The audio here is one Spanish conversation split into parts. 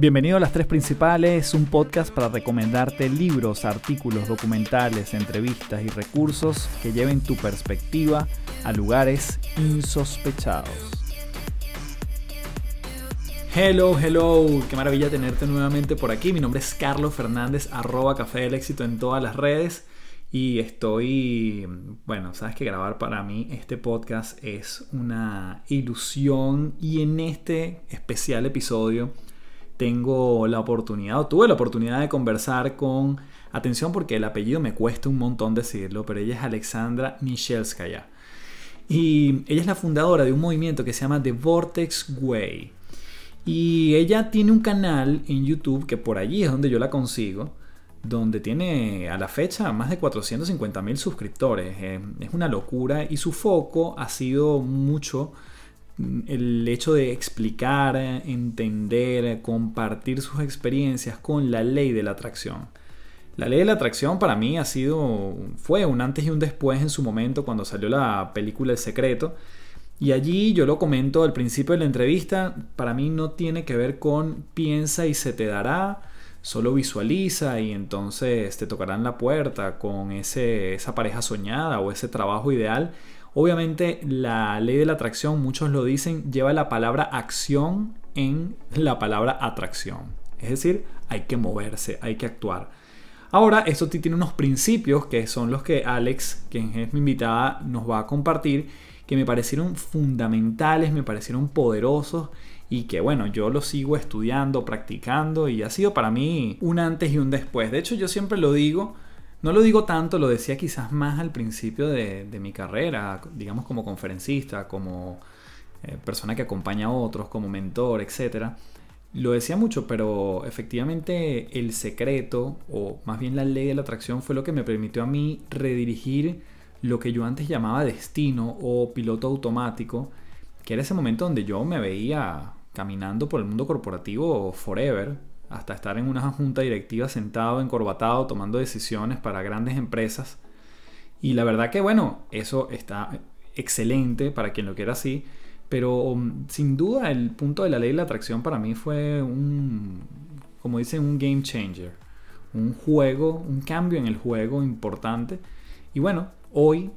Bienvenido a Las Tres Principales, un podcast para recomendarte libros, artículos, documentales, entrevistas y recursos que lleven tu perspectiva a lugares insospechados. Hello, hello, qué maravilla tenerte nuevamente por aquí. Mi nombre es Carlos Fernández, arroba Café del Éxito en todas las redes. Y estoy, bueno, sabes que grabar para mí este podcast es una ilusión y en este especial episodio tengo la oportunidad, o tuve la oportunidad de conversar con, atención porque el apellido me cuesta un montón decirlo, pero ella es Alexandra Michelskaya. Y ella es la fundadora de un movimiento que se llama The Vortex Way. Y ella tiene un canal en YouTube, que por allí es donde yo la consigo, donde tiene a la fecha más de 450 mil suscriptores. Eh, es una locura y su foco ha sido mucho el hecho de explicar, entender, compartir sus experiencias con la ley de la atracción. La ley de la atracción para mí ha sido, fue un antes y un después en su momento cuando salió la película El Secreto. Y allí yo lo comento al principio de la entrevista, para mí no tiene que ver con piensa y se te dará, solo visualiza y entonces te tocarán la puerta con ese, esa pareja soñada o ese trabajo ideal. Obviamente la ley de la atracción, muchos lo dicen, lleva la palabra acción en la palabra atracción. Es decir, hay que moverse, hay que actuar. Ahora, esto tiene unos principios que son los que Alex, quien es mi invitada, nos va a compartir, que me parecieron fundamentales, me parecieron poderosos y que bueno, yo lo sigo estudiando, practicando y ha sido para mí un antes y un después. De hecho, yo siempre lo digo, no lo digo tanto, lo decía quizás más al principio de, mi carrera, digamos como conferencista, como eh, persona que acompaña a otros, como mentor, etc. Lo decía mucho, pero efectivamente el secreto, o más bien la ley de la atracción, fue lo que me permitió a mí redirigir lo que yo antes llamaba destino o piloto automático, que era ese momento donde yo me veía caminando por el mundo corporativo forever, hasta estar en una junta directiva sentado, encorbatado, tomando decisiones para grandes empresas. Y la verdad que bueno, eso está excelente para quien lo quiera así, pero um, sin duda el punto de la ley de la atracción para mí fue un, como dicen, un game changer, un juego, un cambio en el juego importante. Y bueno, hoy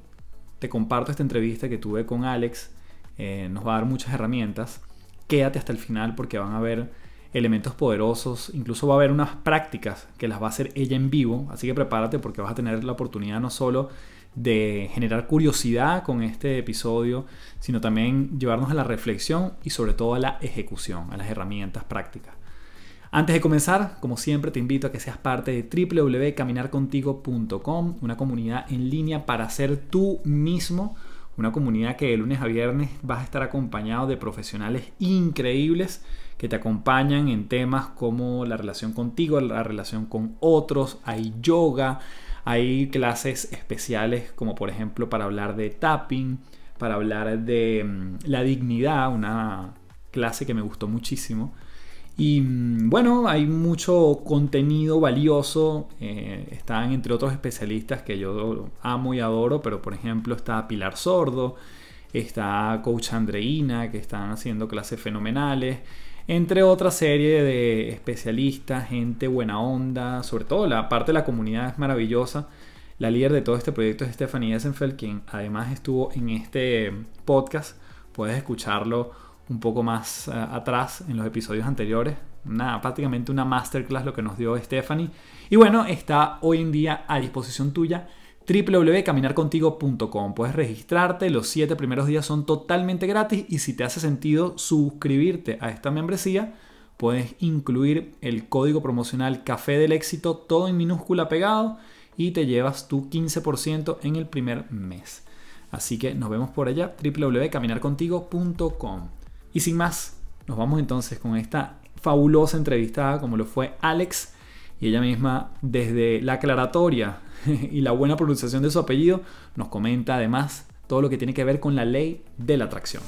te comparto esta entrevista que tuve con Alex, eh, nos va a dar muchas herramientas quédate hasta el final porque van a haber elementos poderosos, incluso va a haber unas prácticas que las va a hacer ella en vivo, así que prepárate porque vas a tener la oportunidad no solo de generar curiosidad con este episodio, sino también llevarnos a la reflexión y sobre todo a la ejecución, a las herramientas prácticas. Antes de comenzar, como siempre, te invito a que seas parte de www.caminarcontigo.com, una comunidad en línea para ser tú mismo una comunidad que de lunes a viernes vas a estar acompañado de profesionales increíbles que te acompañan en temas como la relación contigo, la relación con otros, hay yoga, hay clases especiales como por ejemplo para hablar de tapping, para hablar de mm, la dignidad, una clase que me gustó muchísimo. Y mm, bueno, hay mucho contenido valioso. Eh, están entre otros especialistas que yo amo y adoro, pero por ejemplo está Pilar Sordo, está Coach Andreina, que están haciendo clases fenomenales, entre otra serie de especialistas, gente buena onda, sobre todo la parte de la comunidad es maravillosa. La líder de todo este proyecto es Stephanie Essenfeld, quien además estuvo en este podcast. Puedes escucharlo un poco más eh, atrás en los episodios anteriores. Una, prácticamente una masterclass lo que nos dio Stephanie. Y bueno, está hoy en día a disposición tuya www.caminarcontigo.com. Puedes registrarte, los 7 primeros días son totalmente gratis y si te hace sentido suscribirte a esta membresía, puedes incluir el código promocional Café del Éxito, todo en minúscula pegado y te llevas tu 15% en el primer mes. Así que nos vemos por allá, www.caminarcontigo.com. Y sin más, nos vamos entonces con esta fabulosa entrevistada como lo fue Alex y ella misma desde la aclaratoria y la buena pronunciación de su apellido nos comenta además todo lo que tiene que ver con la ley de la atracción.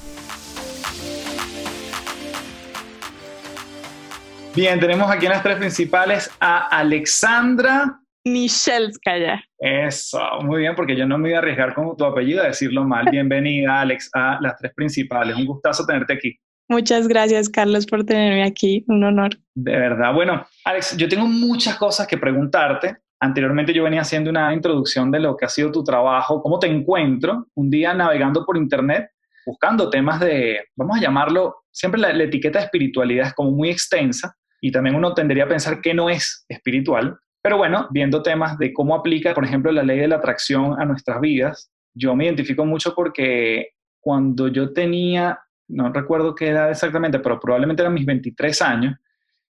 Bien, tenemos aquí en las tres principales a Alexandra Michelskaya. Eso, muy bien, porque yo no me voy a arriesgar con tu apellido a decirlo mal. Bienvenida, Alex, a las tres principales. Un gustazo tenerte aquí. Muchas gracias, Carlos, por tenerme aquí. Un honor. De verdad. Bueno, Alex, yo tengo muchas cosas que preguntarte. Anteriormente yo venía haciendo una introducción de lo que ha sido tu trabajo, cómo te encuentro un día navegando por internet, buscando temas de, vamos a llamarlo, siempre la, etiqueta de espiritualidad es como muy extensa y también uno tendría a pensar que no es espiritual. Pero bueno, viendo temas de cómo aplica, por ejemplo, la ley de la atracción a nuestras vidas, yo me identifico mucho porque cuando yo tenía, no recuerdo qué edad exactamente, pero probablemente eran mis 23 años,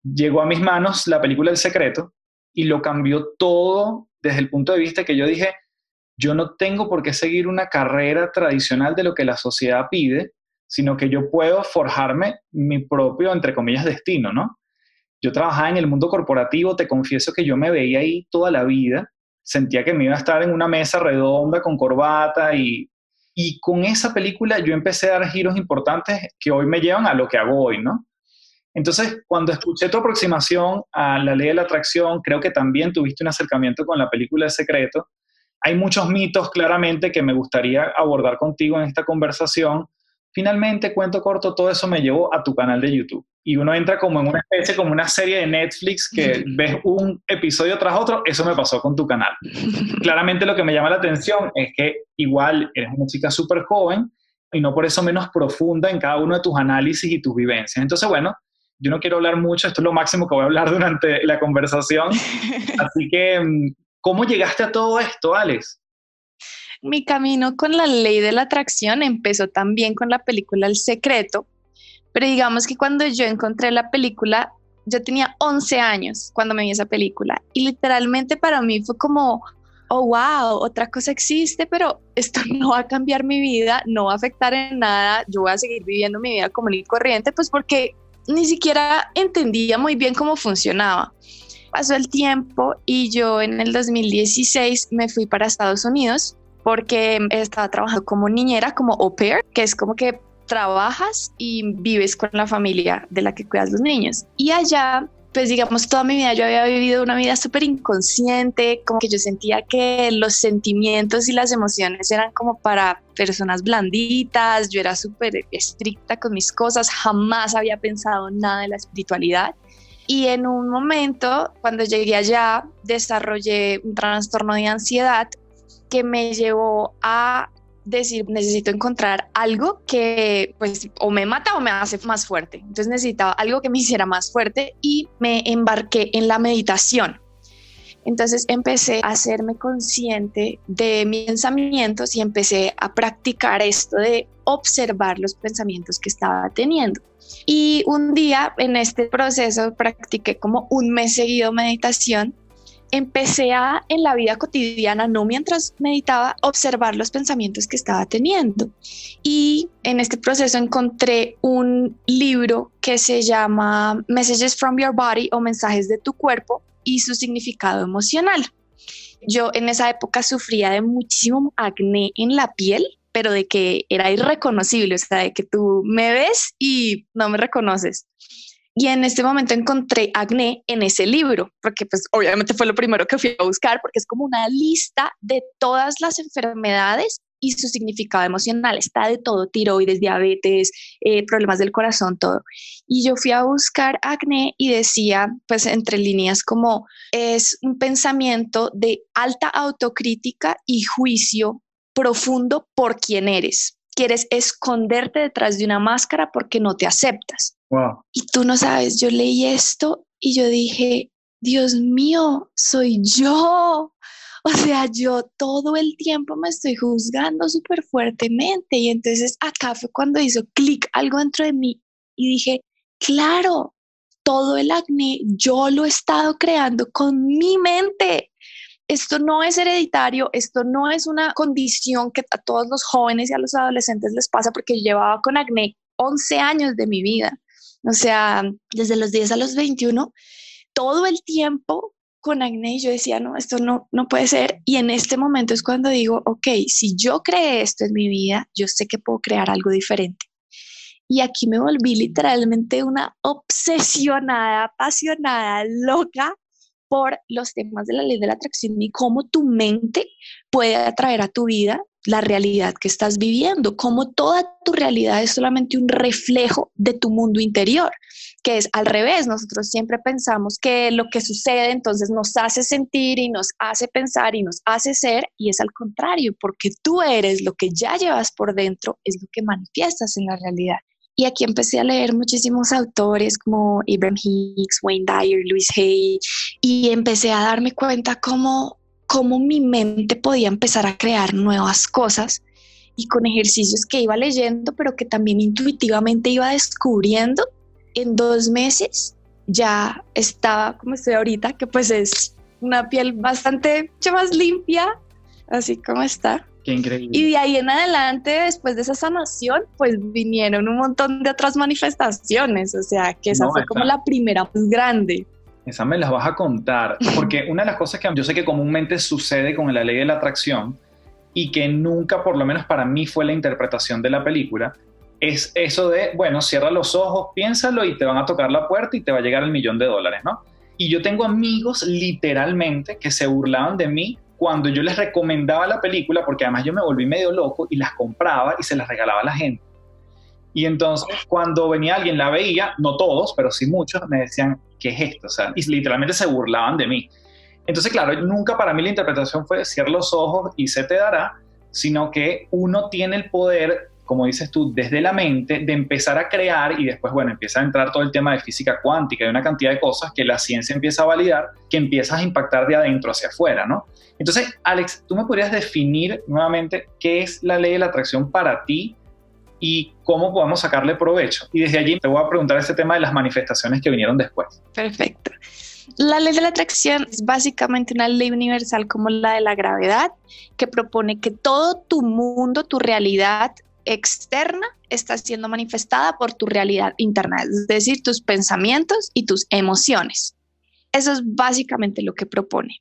llegó a mis manos la película El Secreto y lo cambió todo desde el punto de vista que yo dije, yo no tengo por qué seguir una carrera tradicional de lo que la sociedad pide, sino que yo puedo forjarme mi propio, entre comillas, destino, ¿no? Yo trabajaba en el mundo corporativo, te confieso que yo me veía ahí toda la vida, sentía que me iba a estar en una mesa redonda con corbata y, y con esa película yo empecé a dar giros importantes que hoy me llevan a lo que hago hoy, ¿no? Entonces, cuando escuché tu aproximación a la ley de la atracción, creo que también tuviste un acercamiento con la película El Secreto. Hay muchos mitos claramente que me gustaría abordar contigo en esta conversación. Finalmente, cuento corto, todo eso me llevó a tu canal de YouTube. Y uno entra como en una especie, como una serie de Netflix que ves un episodio tras otro. Eso me pasó con tu canal. Claramente lo que me llama la atención es que igual eres una chica súper joven y no por eso menos profunda en cada uno de tus análisis y tus vivencias. Entonces, bueno, yo no quiero hablar mucho, esto es lo máximo que voy a hablar durante la conversación. Así que, mm, ¿cómo llegaste a todo esto, Alex? Mi camino con la ley de la atracción empezó también con la película El Secreto, pero digamos que cuando yo encontré la película, yo tenía 11 años cuando me vi esa película y literalmente para mí fue como, oh, wow, otra cosa existe, pero esto no va a cambiar mi vida, no va a afectar en nada, yo voy a seguir viviendo mi vida común y corriente, pues porque ni siquiera entendía muy bien cómo funcionaba. Pasó el tiempo y yo en el 2016 me fui para Estados Unidos porque estaba trabajando como niñera, como au pair, que es como que trabajas y vives con la familia de la que cuidas los niños. Y allá pues digamos, toda mi vida yo había vivido una vida súper inconsciente, como que yo sentía que los sentimientos y las emociones eran como para personas blanditas, yo era súper estricta con mis cosas, jamás había pensado nada de la espiritualidad. Y en un momento, cuando llegué allá, desarrollé un trastorno de ansiedad que me llevó a decir, necesito encontrar algo que pues o me mata o me hace más fuerte. Entonces necesitaba algo que me hiciera más fuerte y me embarqué en la meditación. Entonces empecé a hacerme consciente de mis pensamientos y empecé a practicar esto de observar los pensamientos que estaba teniendo. Y un día en este proceso practiqué como un mes seguido meditación empecé a en la vida cotidiana, no mientras meditaba, observar los pensamientos que estaba teniendo. Y en este proceso encontré un libro que se llama Messages from Your Body o Mensajes de tu cuerpo y su significado emocional. Yo en esa época sufría de muchísimo acné en la piel, pero de que era irreconocible, o sea, de que tú me ves y no me reconoces. Y en este momento encontré acné en ese libro, porque pues obviamente fue lo primero que fui a buscar, porque es como una lista de todas las enfermedades y su significado emocional. Está de todo, tiroides, diabetes, eh, problemas del corazón, todo. Y yo fui a buscar acné y decía, pues entre líneas, como es un pensamiento de alta autocrítica y juicio profundo por quién eres. Quieres esconderte detrás de una máscara porque no te aceptas. Y tú no sabes, yo leí esto y yo dije, Dios mío, soy yo. O sea, yo todo el tiempo me estoy juzgando súper fuertemente. Y entonces acá fue cuando hizo clic algo dentro de mí y dije, claro, todo el acné yo lo he estado creando con mi mente. Esto no es hereditario, esto no es una condición que a todos los jóvenes y a los adolescentes les pasa porque llevaba con acné 11 años de mi vida. O sea, desde los 10 a los 21, todo el tiempo con acné yo decía, no, esto no, no puede ser. Y en este momento es cuando digo, ok, si yo creé esto en mi vida, yo sé que puedo crear algo diferente. Y aquí me volví literalmente una obsesionada, apasionada, loca por los temas de la ley de la atracción y cómo tu mente puede atraer a tu vida la realidad que estás viviendo, como toda tu realidad es solamente un reflejo de tu mundo interior, que es al revés, nosotros siempre pensamos que lo que sucede entonces nos hace sentir y nos hace pensar y nos hace ser, y es al contrario, porque tú eres lo que ya llevas por dentro, es lo que manifiestas en la realidad. Y aquí empecé a leer muchísimos autores como Abraham Hicks, Wayne Dyer, Louis Hay, y empecé a darme cuenta cómo cómo mi mente podía empezar a crear nuevas cosas y con ejercicios que iba leyendo, pero que también intuitivamente iba descubriendo, en dos meses ya estaba como estoy ahorita, que pues es una piel bastante mucho más limpia, así como está. Qué increíble. Y de ahí en adelante, después de esa sanación, pues vinieron un montón de otras manifestaciones, o sea, que esa fue como la primera más grande. Esa me las vas a contar, porque una de las cosas que yo sé que comúnmente sucede con la ley de la atracción y que nunca, por lo menos para mí, fue la interpretación de la película, es eso de, bueno, cierra los ojos, piénsalo y te van a tocar la puerta y te va a llegar el millón de dólares, ¿no? Y yo tengo amigos literalmente que se burlaban de mí cuando yo les recomendaba la película, porque además yo me volví medio loco y las compraba y se las regalaba a la gente. Y entonces cuando venía alguien, la veía, no todos, pero sí muchos, me decían, ¿qué es esto? O sea, y literalmente se burlaban de mí. Entonces, claro, nunca para mí la interpretación fue cierra los ojos y se te dará, sino que uno tiene el poder, como dices tú, desde la mente, de empezar a crear y después, bueno, empieza a entrar todo el tema de física cuántica y una cantidad de cosas que la ciencia empieza a validar, que empiezas a impactar de adentro hacia afuera, ¿no? Entonces, Alex, ¿tú me podrías definir nuevamente qué es la ley de la atracción para ti? Y cómo podemos sacarle provecho. Y desde allí te voy a preguntar este tema de las manifestaciones que vinieron después. Perfecto. La ley de la atracción es básicamente una ley universal como la de la gravedad, que propone que todo tu mundo, tu realidad externa está siendo manifestada por tu realidad interna, es decir, tus pensamientos y tus emociones. Eso es básicamente lo que propone,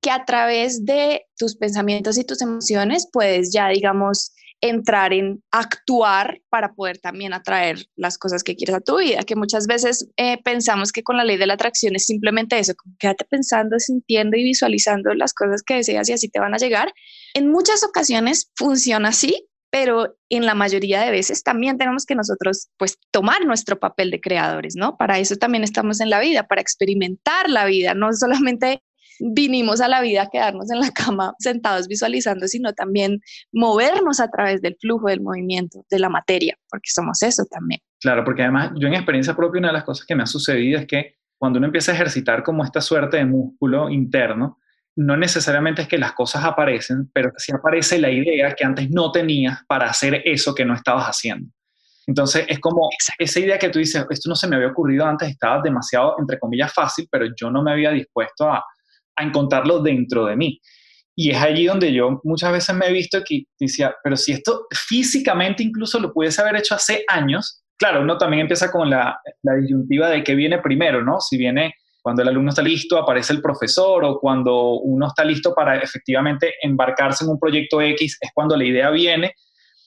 que a través de tus pensamientos y tus emociones puedes ya, digamos, entrar en actuar para poder también atraer las cosas que quieres a tu vida, que muchas veces eh, pensamos que con la ley de la atracción es simplemente eso, como quédate pensando, sintiendo y visualizando las cosas que deseas y así te van a llegar. En muchas ocasiones funciona así, pero en la mayoría de veces también tenemos que nosotros pues tomar nuestro papel de creadores, ¿no? Para eso también estamos en la vida, para experimentar la vida, no solamente vinimos a la vida a quedarnos en la cama sentados visualizando, sino también movernos a través del flujo del movimiento de la materia, porque somos eso también. Claro, porque además yo en experiencia propia una de las cosas que me ha sucedido es que cuando uno empieza a ejercitar como esta suerte de músculo interno, no necesariamente es que las cosas aparecen, pero sí aparece la idea que antes no tenías para hacer eso que no estabas haciendo. Entonces es como esa idea que tú dices, esto no se me había ocurrido antes, estaba demasiado, entre comillas, fácil, pero yo no me había dispuesto a, a encontrarlo dentro de mí. Y es allí donde yo muchas veces me he visto que decía, pero si esto físicamente incluso lo pudiese haber hecho hace años, claro, uno también empieza con la, la disyuntiva de qué viene primero, ¿no? Si viene cuando el alumno está listo, aparece el profesor, o cuando uno está listo para efectivamente embarcarse en un proyecto X, es cuando la idea viene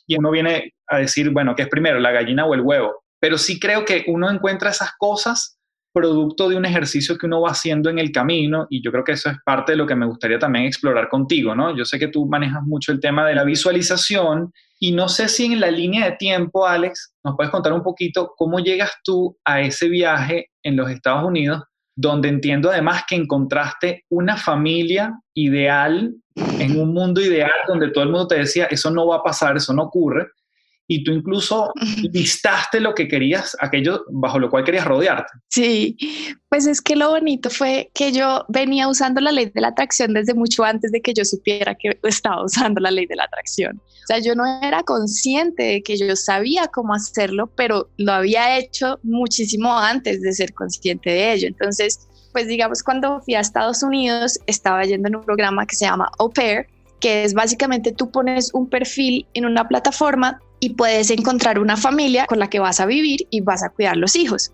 y uno viene a decir, bueno, ¿qué es primero, la gallina o el huevo? Pero sí creo que uno encuentra esas cosas producto de un ejercicio que uno va haciendo en el camino y yo creo que eso es parte de lo que me gustaría también explorar contigo, ¿no? Yo sé que tú manejas mucho el tema de la visualización y no sé si en la línea de tiempo, Alex, nos puedes contar un poquito cómo llegas tú a ese viaje en los Estados Unidos, donde entiendo además que encontraste una familia ideal en un mundo ideal donde todo el mundo te decía, eso no va a pasar, eso no ocurre, y tú incluso listaste lo que querías, aquello bajo lo cual querías rodearte. Sí, pues es que lo bonito fue que yo venía usando la ley de la atracción desde mucho antes de que yo supiera que estaba usando la ley de la atracción. O sea, yo no era consciente de que yo sabía cómo hacerlo, pero lo había hecho muchísimo antes de ser consciente de ello. Entonces, pues digamos, cuando fui a Estados Unidos, estaba yendo en un programa que se llama Au Pair, que es básicamente tú pones un perfil en una plataforma y puedes encontrar una familia con la que vas a vivir y vas a cuidar los hijos.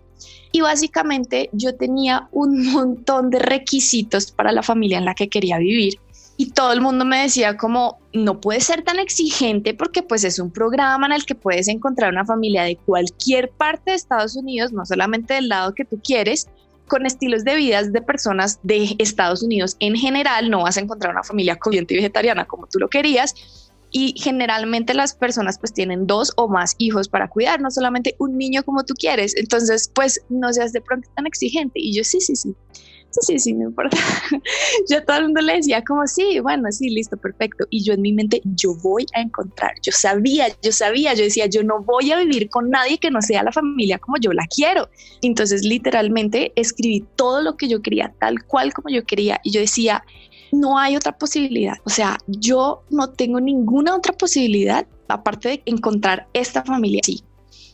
Y básicamente yo tenía un montón de requisitos para la familia en la que quería vivir y todo el mundo me decía como no puede ser tan exigente porque pues es un programa en el que puedes encontrar una familia de cualquier parte de Estados Unidos, no solamente del lado que tú quieres, con estilos de vida de personas de Estados Unidos en general, no vas a encontrar una familia comiente vegetariana como tú lo querías, y generalmente las personas pues tienen dos o más hijos para cuidar, no solamente un niño como tú quieres. Entonces, pues no seas de pronto tan exigente. Y yo sí, sí, sí. Sí, sí, sí, me importa. yo todo el mundo le decía como, sí, bueno, sí, listo, perfecto. Y yo en mi mente, yo voy a encontrar, yo sabía, yo sabía, yo decía, yo no voy a vivir con nadie que no sea la familia como yo la quiero. Entonces, literalmente, escribí todo lo que yo quería, tal cual como yo quería. Y yo decía, no hay otra posibilidad. O sea, yo no tengo ninguna otra posibilidad aparte de encontrar esta familia. Sí.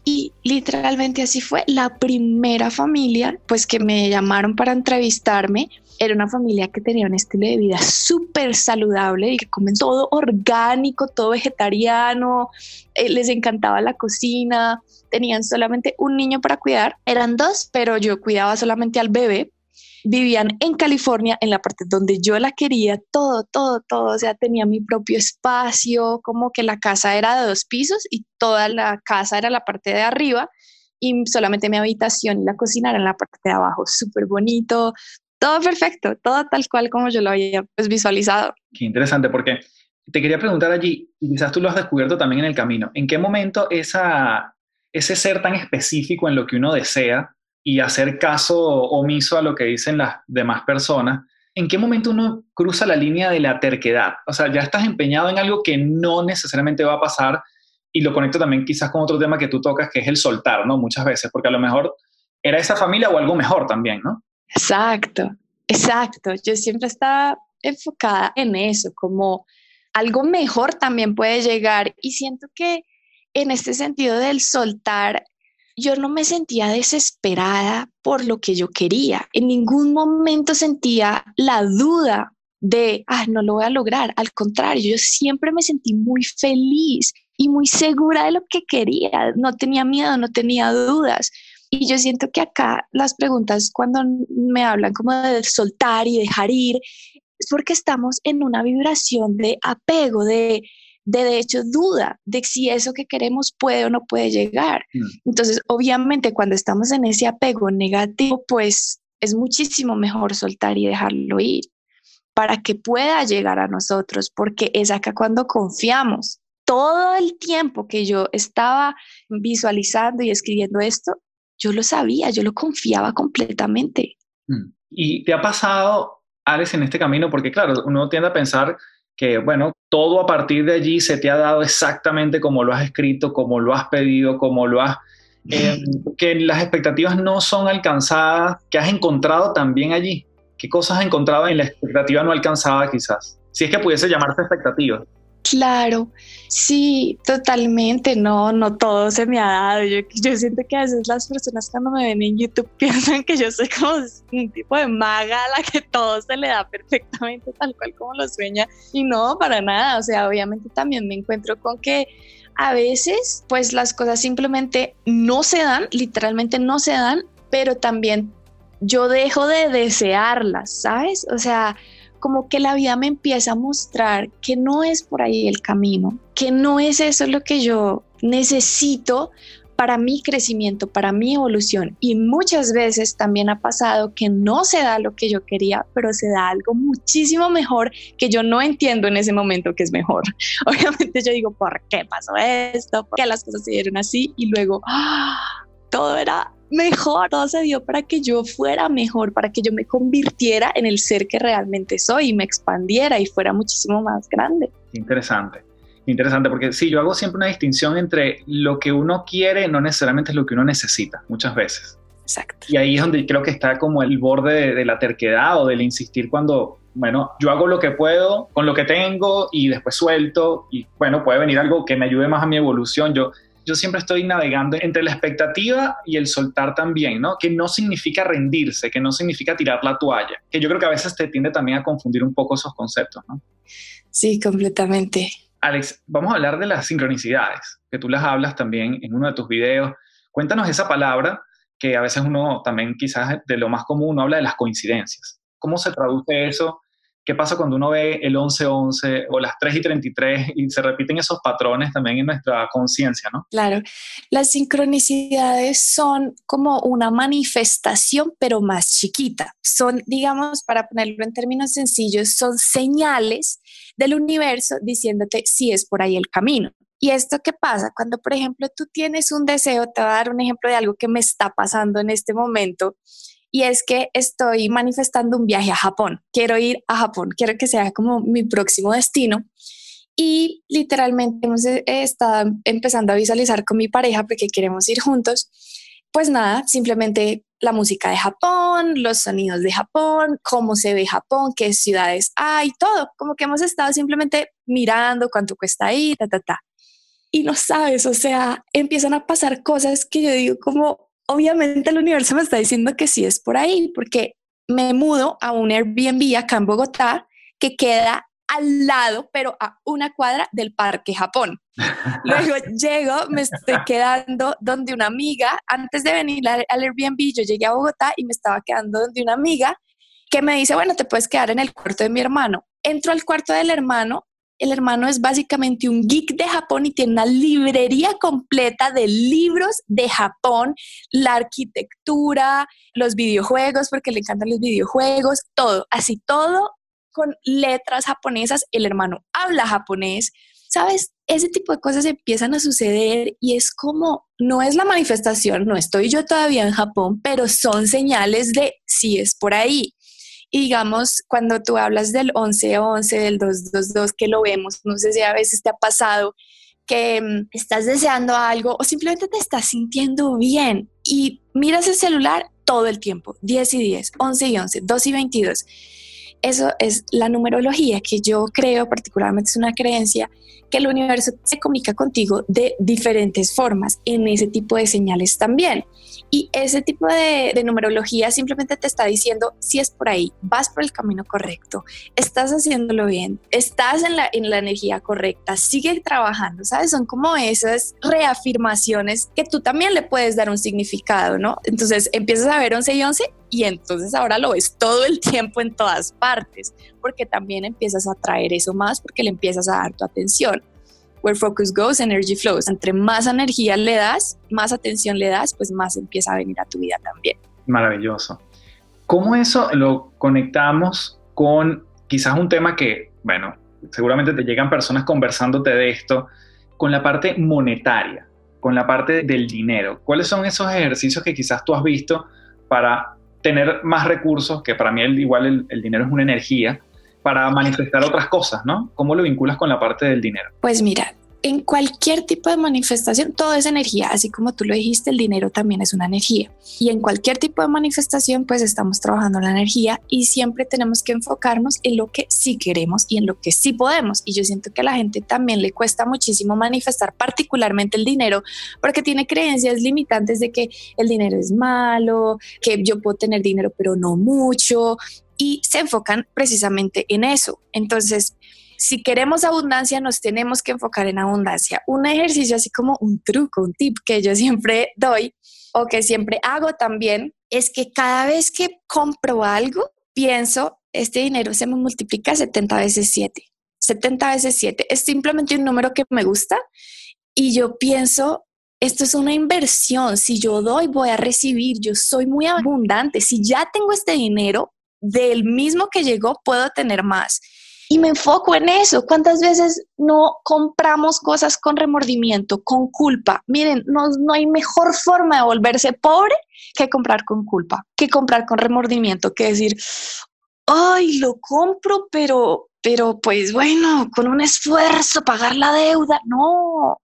Y literalmente así fue. La primera familia, pues que me llamaron para entrevistarme, era una familia que tenía un estilo de vida súper saludable y que comen todo orgánico, todo vegetariano, eh, les encantaba la cocina, tenían solamente un niño para cuidar, eran dos, pero yo cuidaba solamente al bebé vivían en California, en la parte donde yo la quería, todo, todo, todo, o sea, tenía mi propio espacio, como que la casa era de dos pisos y toda la casa era la parte de arriba y solamente mi habitación y la cocina era en la parte de abajo, súper bonito, todo perfecto, todo tal cual como yo lo había pues, visualizado. Qué interesante, porque te quería preguntar allí, y quizás tú lo has descubierto también en el camino, ¿en qué momento esa, ese ser tan específico en lo que uno desea y hacer caso omiso a lo que dicen las demás personas, ¿en qué momento uno cruza la línea de la terquedad? O sea, ya estás empeñado en algo que no necesariamente va a pasar y lo conecto también quizás con otro tema que tú tocas, que es el soltar, ¿no? Muchas veces, porque a lo mejor era esa familia o algo mejor también, ¿no? Exacto, exacto. Yo siempre estaba enfocada en eso, como algo mejor también puede llegar y siento que en este sentido del soltar yo no me sentía desesperada por lo que yo quería. En ningún momento sentía la duda de, ah, no lo voy a lograr. Al contrario, yo siempre me sentí muy feliz y muy segura de lo que quería. No tenía miedo, no tenía dudas. Y yo siento que acá las preguntas cuando me hablan como de soltar y dejar ir, es porque estamos en una vibración de apego, de de, de hecho duda de si eso que queremos puede o no puede llegar. Mm. Entonces, obviamente, cuando estamos en ese apego negativo, pues es muchísimo mejor soltar y dejarlo ir para que pueda llegar a nosotros, porque es acá cuando confiamos. Todo el tiempo que yo estaba visualizando y escribiendo esto, yo lo sabía, yo lo confiaba completamente. Mm. ¿Y te ha pasado, Alex, en este camino? Porque claro, uno tiende a pensar que, bueno, todo a partir de allí se te ha dado exactamente como lo has escrito, como lo has pedido, como lo has... Eh, que las expectativas no son alcanzadas, que has encontrado también allí. ¿Qué cosas has encontrado en la expectativa no alcanzada quizás? Si es que pudiese llamarse expectativa. Claro, sí, totalmente, no, no todo se me ha dado. Yo, yo siento que a veces las personas cuando me ven en YouTube piensan que yo soy como un tipo de maga a la que todo se le da perfectamente tal cual como lo sueña y no, para nada, o sea, obviamente también me encuentro con que a veces pues las cosas simplemente no se dan, literalmente no se dan, pero también yo dejo de desearlas, ¿sabes? O sea, como que la vida me empieza a mostrar que no es por ahí el camino, que no es eso lo que yo necesito para mi crecimiento, para mi evolución. Y muchas veces también ha pasado que no se da lo que yo quería, pero se da algo muchísimo mejor que yo no entiendo en ese momento que es mejor. Obviamente yo digo, ¿por qué pasó esto? ¿Por qué las cosas se dieron así? Y luego, ¡ah! todo era mejor, todo se dio para que yo fuera mejor, para que yo me convirtiera en el ser que realmente soy y me expandiera y fuera muchísimo más grande. Interesante, interesante, porque sí, yo hago siempre una distinción entre lo que uno quiere no necesariamente es lo que uno necesita, muchas veces. Exacto. Y ahí es donde creo que está como el borde de, la terquedad o del insistir cuando, bueno, yo hago lo que puedo con lo que tengo y después suelto y bueno, puede venir algo que me ayude más a mi evolución. Yo yo siempre estoy navegando entre la expectativa y el soltar también, ¿no? Que no significa rendirse, que no significa tirar la toalla, que yo creo que a veces te tiende también a confundir un poco esos conceptos, ¿no? Sí, completamente. Alex, vamos a hablar de las sincronicidades, que tú las hablas también en uno de tus videos. Cuéntanos esa palabra que a veces uno también quizás de lo más común habla de las coincidencias. ¿Cómo se traduce eso? ¿Qué pasa cuando uno ve el 11-11 o las 3 y 33 y se repiten esos patrones también en nuestra conciencia, ¿no? Claro, las sincronicidades son como una manifestación, pero más chiquita. Son, digamos, para ponerlo en términos sencillos, son señales del universo diciéndote si es por ahí el camino. ¿Y esto qué pasa? Cuando, por ejemplo, tú tienes un deseo, te voy a dar un ejemplo de algo que me está pasando en este momento, y es que estoy manifestando un viaje a Japón. Quiero ir a Japón, quiero que sea como mi próximo destino. Y literalmente hemos eh, estado empezando a visualizar con mi pareja porque queremos ir juntos. Pues nada, simplemente la música de Japón, los sonidos de Japón, cómo se ve Japón, qué ciudades hay, todo. Como que hemos estado simplemente mirando cuánto cuesta ir, ta, ta, ta y no sabes, o sea, empiezan a pasar cosas que yo digo como, obviamente el universo me está diciendo que sí es por ahí, porque me mudo a un Airbnb acá en Bogotá que queda al lado, pero a una cuadra del Parque Japón. Luego llego, me estoy quedando donde una amiga, antes de venir al Airbnb, yo llegué a Bogotá y me estaba quedando donde una amiga que me dice, bueno, te puedes quedar en el cuarto de mi hermano. Entro al cuarto del hermano el hermano es básicamente un geek de Japón y tiene una librería completa de libros de Japón, la arquitectura, los videojuegos, porque le encantan los videojuegos, todo, así todo con letras japonesas. El hermano habla japonés. ¿Sabes? Ese tipo de cosas empiezan a suceder y es como, no es la manifestación, no estoy yo todavía en Japón, pero son señales de si es por ahí. Y digamos, cuando tú hablas del 11-11, del 222, que lo vemos, no sé si a veces te ha pasado que mm, estás deseando algo o simplemente te estás sintiendo bien y miras el celular todo el tiempo, 10 y 10, 11 y 11, 2 y 22. Eso es la numerología que yo creo, particularmente es una creencia, que el universo se comunica contigo de diferentes formas en ese tipo de señales también. Y ese tipo de, numerología simplemente te está diciendo si es por ahí, vas por el camino correcto, estás haciéndolo bien, estás en la, en la energía correcta, sigue trabajando, ¿sabes? Son como esas reafirmaciones que tú también le puedes dar un significado, ¿no? Entonces empiezas a ver 11 y 11 y entonces ahora lo ves todo el tiempo en todas partes, porque también empiezas a traer eso más porque le empiezas a dar tu atención. Where focus goes, energy flows. Entre más energía le das, más atención le das, pues más empieza a venir a tu vida también. Maravilloso. ¿Cómo eso lo conectamos con quizás un tema que, bueno, seguramente te llegan personas conversándote de esto, con la parte monetaria, con la parte del dinero? ¿Cuáles son esos ejercicios que quizás tú has visto para tener más recursos, que para mí igual el, el dinero es una energía, para manifestar otras cosas, ¿no? ¿Cómo lo vinculas con la parte del dinero? Pues mira, en cualquier tipo de manifestación, todo es energía, así como tú lo dijiste, el dinero también es una energía. Y en cualquier tipo de manifestación, pues estamos trabajando la energía y siempre tenemos que enfocarnos en lo que sí queremos y en lo que sí podemos. Y yo siento que a la gente también le cuesta muchísimo manifestar particularmente el dinero porque tiene creencias limitantes de que el dinero es malo, que yo puedo tener dinero pero no mucho y se enfocan precisamente en eso. Entonces, si queremos abundancia, nos tenemos que enfocar en abundancia. Un ejercicio así como un truco, un tip que yo siempre doy o que siempre hago también es que cada vez que compro algo, pienso, este dinero se me multiplica 70 veces 7. 70 veces 7 es simplemente un número que me gusta y yo pienso, esto es una inversión. Si yo doy, voy a recibir. Yo soy muy abundante. Si ya tengo este dinero, del mismo que llegó, puedo tener más y me enfoco en eso. ¿Cuántas veces no compramos cosas con remordimiento, con culpa? Miren, no, no hay mejor forma de volverse pobre que comprar con culpa, que comprar con remordimiento, que decir, ay, lo compro, pero, pero pues bueno, con un esfuerzo, pagar la deuda. No,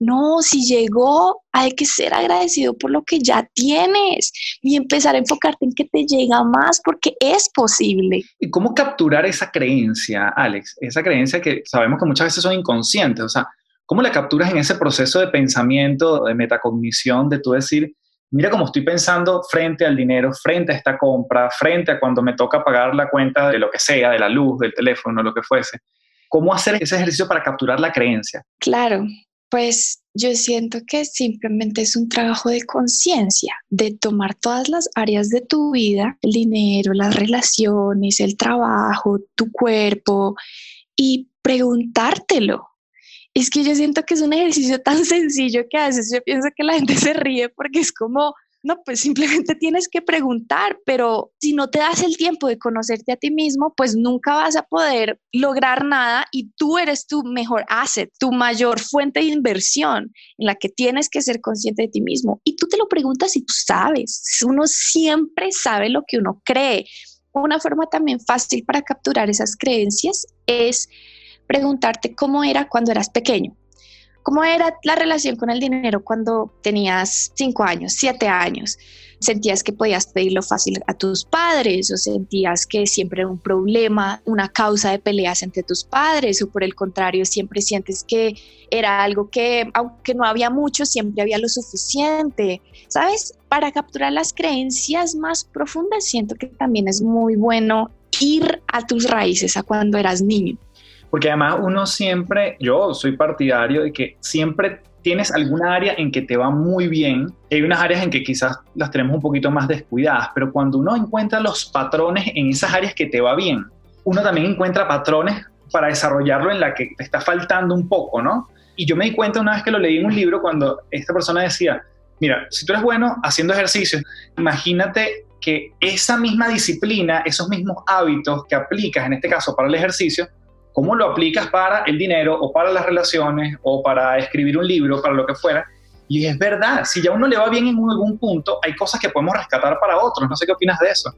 no, si llegó, hay que ser agradecido por lo que ya tienes y empezar a enfocarte en que te llega más porque es posible. ¿Y cómo capturar esa creencia, Alex? Esa creencia que sabemos que muchas veces son inconscientes. O sea, ¿cómo la capturas en ese proceso de pensamiento, de metacognición, de tú decir, mira cómo estoy pensando frente al dinero, frente a esta compra, frente a cuando me toca pagar la cuenta de lo que sea, de la luz, del teléfono, lo que fuese? ¿Cómo hacer ese ejercicio para capturar la creencia? Claro, Pues yo siento que simplemente es un trabajo de conciencia, de tomar todas las áreas de tu vida, el dinero, las relaciones, el trabajo, tu cuerpo y preguntártelo. Es que yo siento que es un ejercicio tan sencillo que a veces yo pienso que la gente se ríe porque es como, no, pues simplemente tienes que preguntar, pero si no te das el tiempo de conocerte a ti mismo, pues nunca vas a poder lograr nada y tú eres tu mejor asset, tu mayor fuente de inversión en la que tienes que ser consciente de ti mismo. Y tú te lo preguntas y tú sabes, uno siempre sabe lo que uno cree. Una forma también fácil para capturar esas creencias es preguntarte cómo era cuando eras pequeño. ¿Cómo era la relación con el dinero cuando tenías cinco años, siete años? ¿Sentías que podías pedirlo fácil a tus padres o sentías que siempre era un problema, una causa de peleas entre tus padres o por el contrario siempre sientes que era algo que aunque no había mucho, siempre había lo suficiente? ¿Sabes? Para capturar las creencias más profundas siento que también es muy bueno ir a tus raíces, a cuando eras niño. Porque además uno siempre, yo soy partidario de que siempre tienes alguna área en que te va muy bien hay unas áreas en que quizás las tenemos un poquito más descuidadas, pero cuando uno encuentra los patrones en esas áreas que te va bien, uno también encuentra patrones para desarrollarlo en la que te está faltando un poco, ¿no? Y yo me di cuenta una vez que lo leí en un libro cuando esta persona decía, mira, si tú eres bueno haciendo ejercicio, imagínate que esa misma disciplina, esos mismos hábitos que aplicas, en este caso para el ejercicio, cómo lo aplicas para el dinero o para las relaciones o para escribir un libro, para lo que fuera. Y es verdad, si ya uno le va bien en algún punto, hay cosas que podemos rescatar para otros. No sé qué opinas de eso.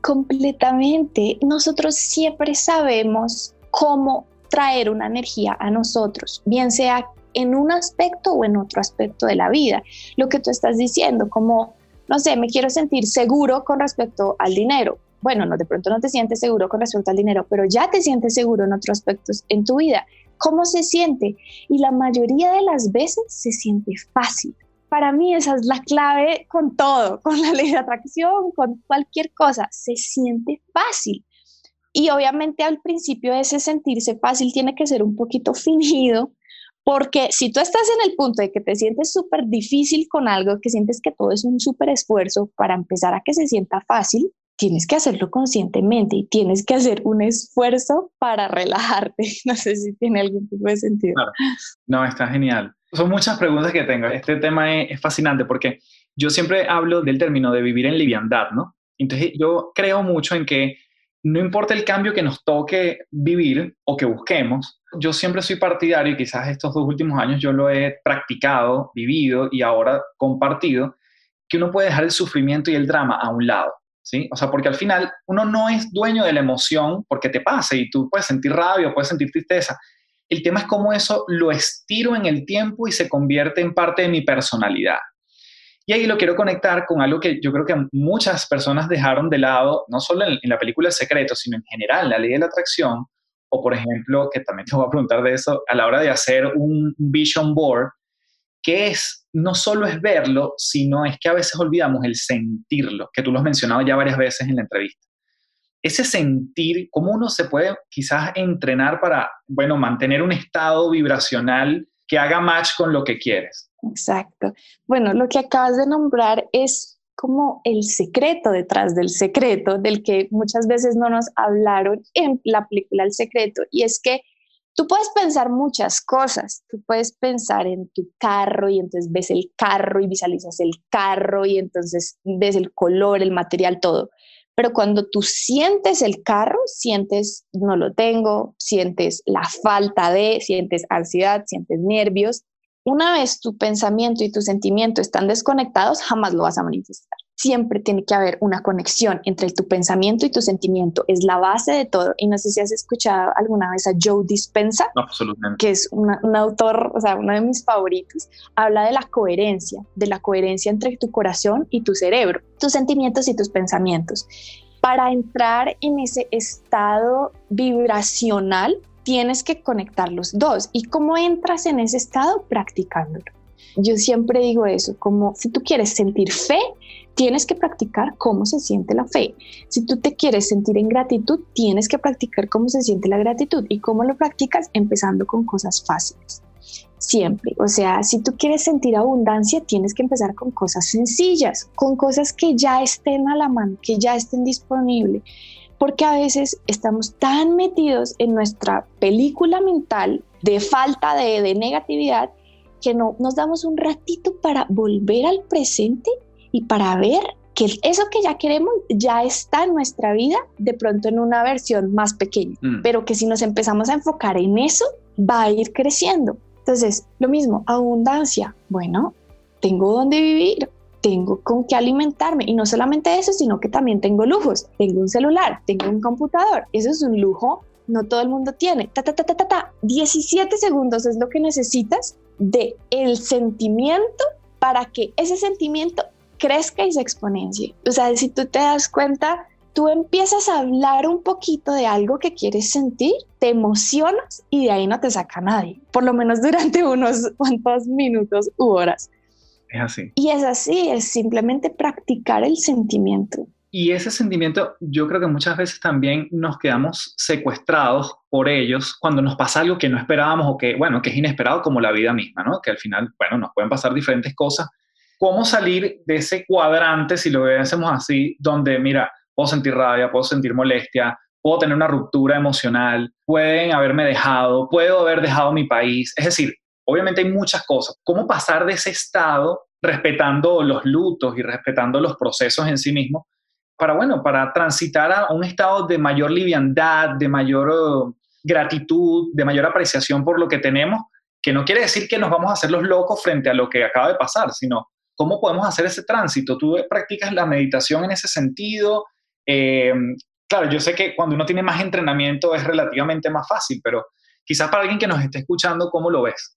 Completamente. Nosotros siempre sabemos cómo traer una energía a nosotros, bien sea en un aspecto o en otro aspecto de la vida. Lo que tú estás diciendo, como, no sé, me quiero sentir seguro con respecto al dinero bueno, no, de pronto no te sientes seguro con respecto al dinero, pero ya te sientes seguro en otros aspectos en tu vida. ¿Cómo se siente? Y la mayoría de las veces se siente fácil. Para mí esa es la clave con todo, con la ley de atracción, con cualquier cosa. Se siente fácil. Y obviamente al principio ese sentirse fácil tiene que ser un poquito fingido, porque si tú estás en el punto de que te sientes súper difícil con algo, que sientes que todo es un súper esfuerzo para empezar a que se sienta fácil, tienes que hacerlo conscientemente y tienes que hacer un esfuerzo para relajarte. No sé si tiene algún tipo de sentido. No, está genial. Son muchas preguntas que tengo. Este tema es, fascinante porque yo siempre hablo del término de vivir en liviandad, ¿no? Entonces yo creo mucho en que no importa el cambio que nos toque vivir o que busquemos, yo siempre soy partidario y quizás estos dos últimos años yo lo he practicado, vivido y ahora compartido, que uno puede dejar el sufrimiento y el drama a un lado. O sea, porque al final uno no es dueño de la emoción porque te pase y tú puedes sentir rabia puedes sentir tristeza. El tema es cómo eso lo estiro en el tiempo y se convierte en parte de mi personalidad. Y ahí lo quiero conectar con algo que yo creo que muchas personas dejaron de lado, no solo en, la película El Secreto, sino en general, la ley de la atracción, o por ejemplo, que también te voy a preguntar de eso, a la hora de hacer un vision board, que es, no solo es verlo, sino es que a veces olvidamos el sentirlo, que tú lo has mencionado ya varias veces en la entrevista. Ese sentir, cómo uno se puede quizás entrenar para, bueno, mantener un estado vibracional que haga match con lo que quieres. Exacto. Bueno, lo que acabas de nombrar es como el secreto detrás del secreto, del que muchas veces no nos hablaron en la película El Secreto, y es que Tú puedes pensar muchas cosas. Tú puedes pensar en tu carro y entonces ves el carro y visualizas el carro y entonces ves el color, el material, todo. Pero cuando tú sientes el carro, sientes no lo tengo, sientes la falta de, sientes ansiedad, sientes nervios. Una vez tu pensamiento y tu sentimiento están desconectados, jamás lo vas a manifestar siempre tiene que haber una conexión entre tu pensamiento y tu sentimiento. Es la base de todo. Y no sé si has escuchado alguna vez a Joe Dispensa, que es un autor, o sea, uno de mis favoritos. Habla de la coherencia, de la coherencia entre tu corazón y tu cerebro, tus sentimientos y tus pensamientos. Para entrar en ese estado vibracional, tienes que conectar los dos. ¿Y cómo entras en ese estado? Practicándolo. Yo siempre digo eso, como si tú quieres sentir fe, tienes que practicar cómo se siente la fe. Si tú te quieres sentir en gratitud, tienes que practicar cómo se siente la gratitud. ¿Y cómo lo practicas? Empezando con cosas fáciles. siempre. O sea, si tú quieres sentir abundancia, tienes que empezar con cosas sencillas, con cosas que ya estén a la mano, que ya estén disponibles. Porque a veces estamos tan metidos en nuestra película mental de falta de, de negatividad que no nos damos un ratito para volver al presente y para ver que eso que ya queremos ya está en nuestra vida, de pronto en una versión más pequeña, mm. pero que si nos empezamos a enfocar en eso, va a ir creciendo. Entonces, lo mismo, abundancia. Bueno, tengo donde vivir, tengo con qué alimentarme y no solamente eso, sino que también tengo lujos. Tengo un celular, tengo un computador. Eso es un lujo, no todo el mundo tiene. Ta ta ta ta ta, ta. 17 segundos es lo que necesitas de el sentimiento para que ese sentimiento crezca y se exponencie. O sea, si tú te das cuenta, tú empiezas a hablar un poquito de algo que quieres sentir, te emocionas y de ahí no te saca nadie, por lo menos durante unos cuantos minutos u horas. Es así. Y es así, es simplemente practicar el sentimiento. Y ese sentimiento, yo creo que muchas veces también nos quedamos secuestrados por ellos cuando nos pasa algo que no esperábamos o que, bueno, que es inesperado como la vida misma, ¿no? Que al final, bueno, nos pueden pasar diferentes cosas cómo salir de ese cuadrante, si lo hacemos así, donde, mira, puedo sentir rabia, puedo sentir molestia, puedo tener una ruptura emocional, pueden haberme dejado, puedo haber dejado mi país. Es decir, obviamente hay muchas cosas. ¿Cómo pasar de ese estado respetando los lutos y respetando los procesos en sí mismos para, bueno, para transitar a un estado de mayor liviandad, de mayor uh, gratitud, de mayor apreciación por lo que tenemos, que no quiere decir que nos vamos a hacer los locos frente a lo que acaba de pasar, sino ¿Cómo podemos hacer ese tránsito? ¿Tú practicas la meditación en ese sentido? Eh, claro, yo sé que cuando uno tiene más entrenamiento es relativamente más fácil, pero quizás para alguien que nos esté escuchando, ¿cómo lo ves?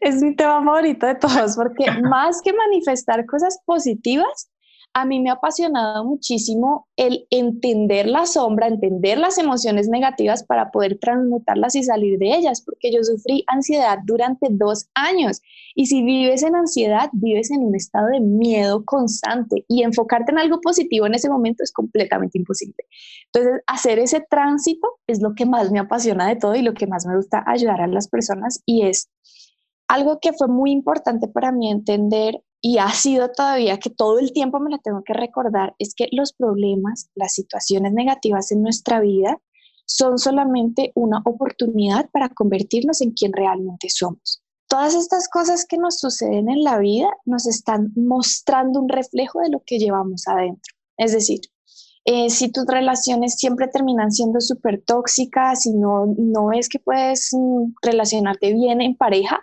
Es mi tema favorito de todos, porque más que manifestar cosas positivas, a mí me ha apasionado muchísimo el entender la sombra, entender las emociones negativas para poder transmutarlas y salir de ellas, porque yo sufrí ansiedad durante dos años y si vives en ansiedad, vives en un estado de miedo constante y enfocarte en algo positivo en ese momento es completamente imposible. Entonces, hacer ese tránsito es lo que más me apasiona de todo y lo que más me gusta ayudar a las personas y es algo que fue muy importante para mí entender y ha sido todavía que todo el tiempo me lo tengo que recordar, es que los problemas, las situaciones negativas en nuestra vida son solamente una oportunidad para convertirnos en quien realmente somos. Todas estas cosas que nos suceden en la vida nos están mostrando un reflejo de lo que llevamos adentro. Es decir, eh, si tus relaciones siempre terminan siendo súper tóxicas y no, no es que puedes mm, relacionarte bien en pareja,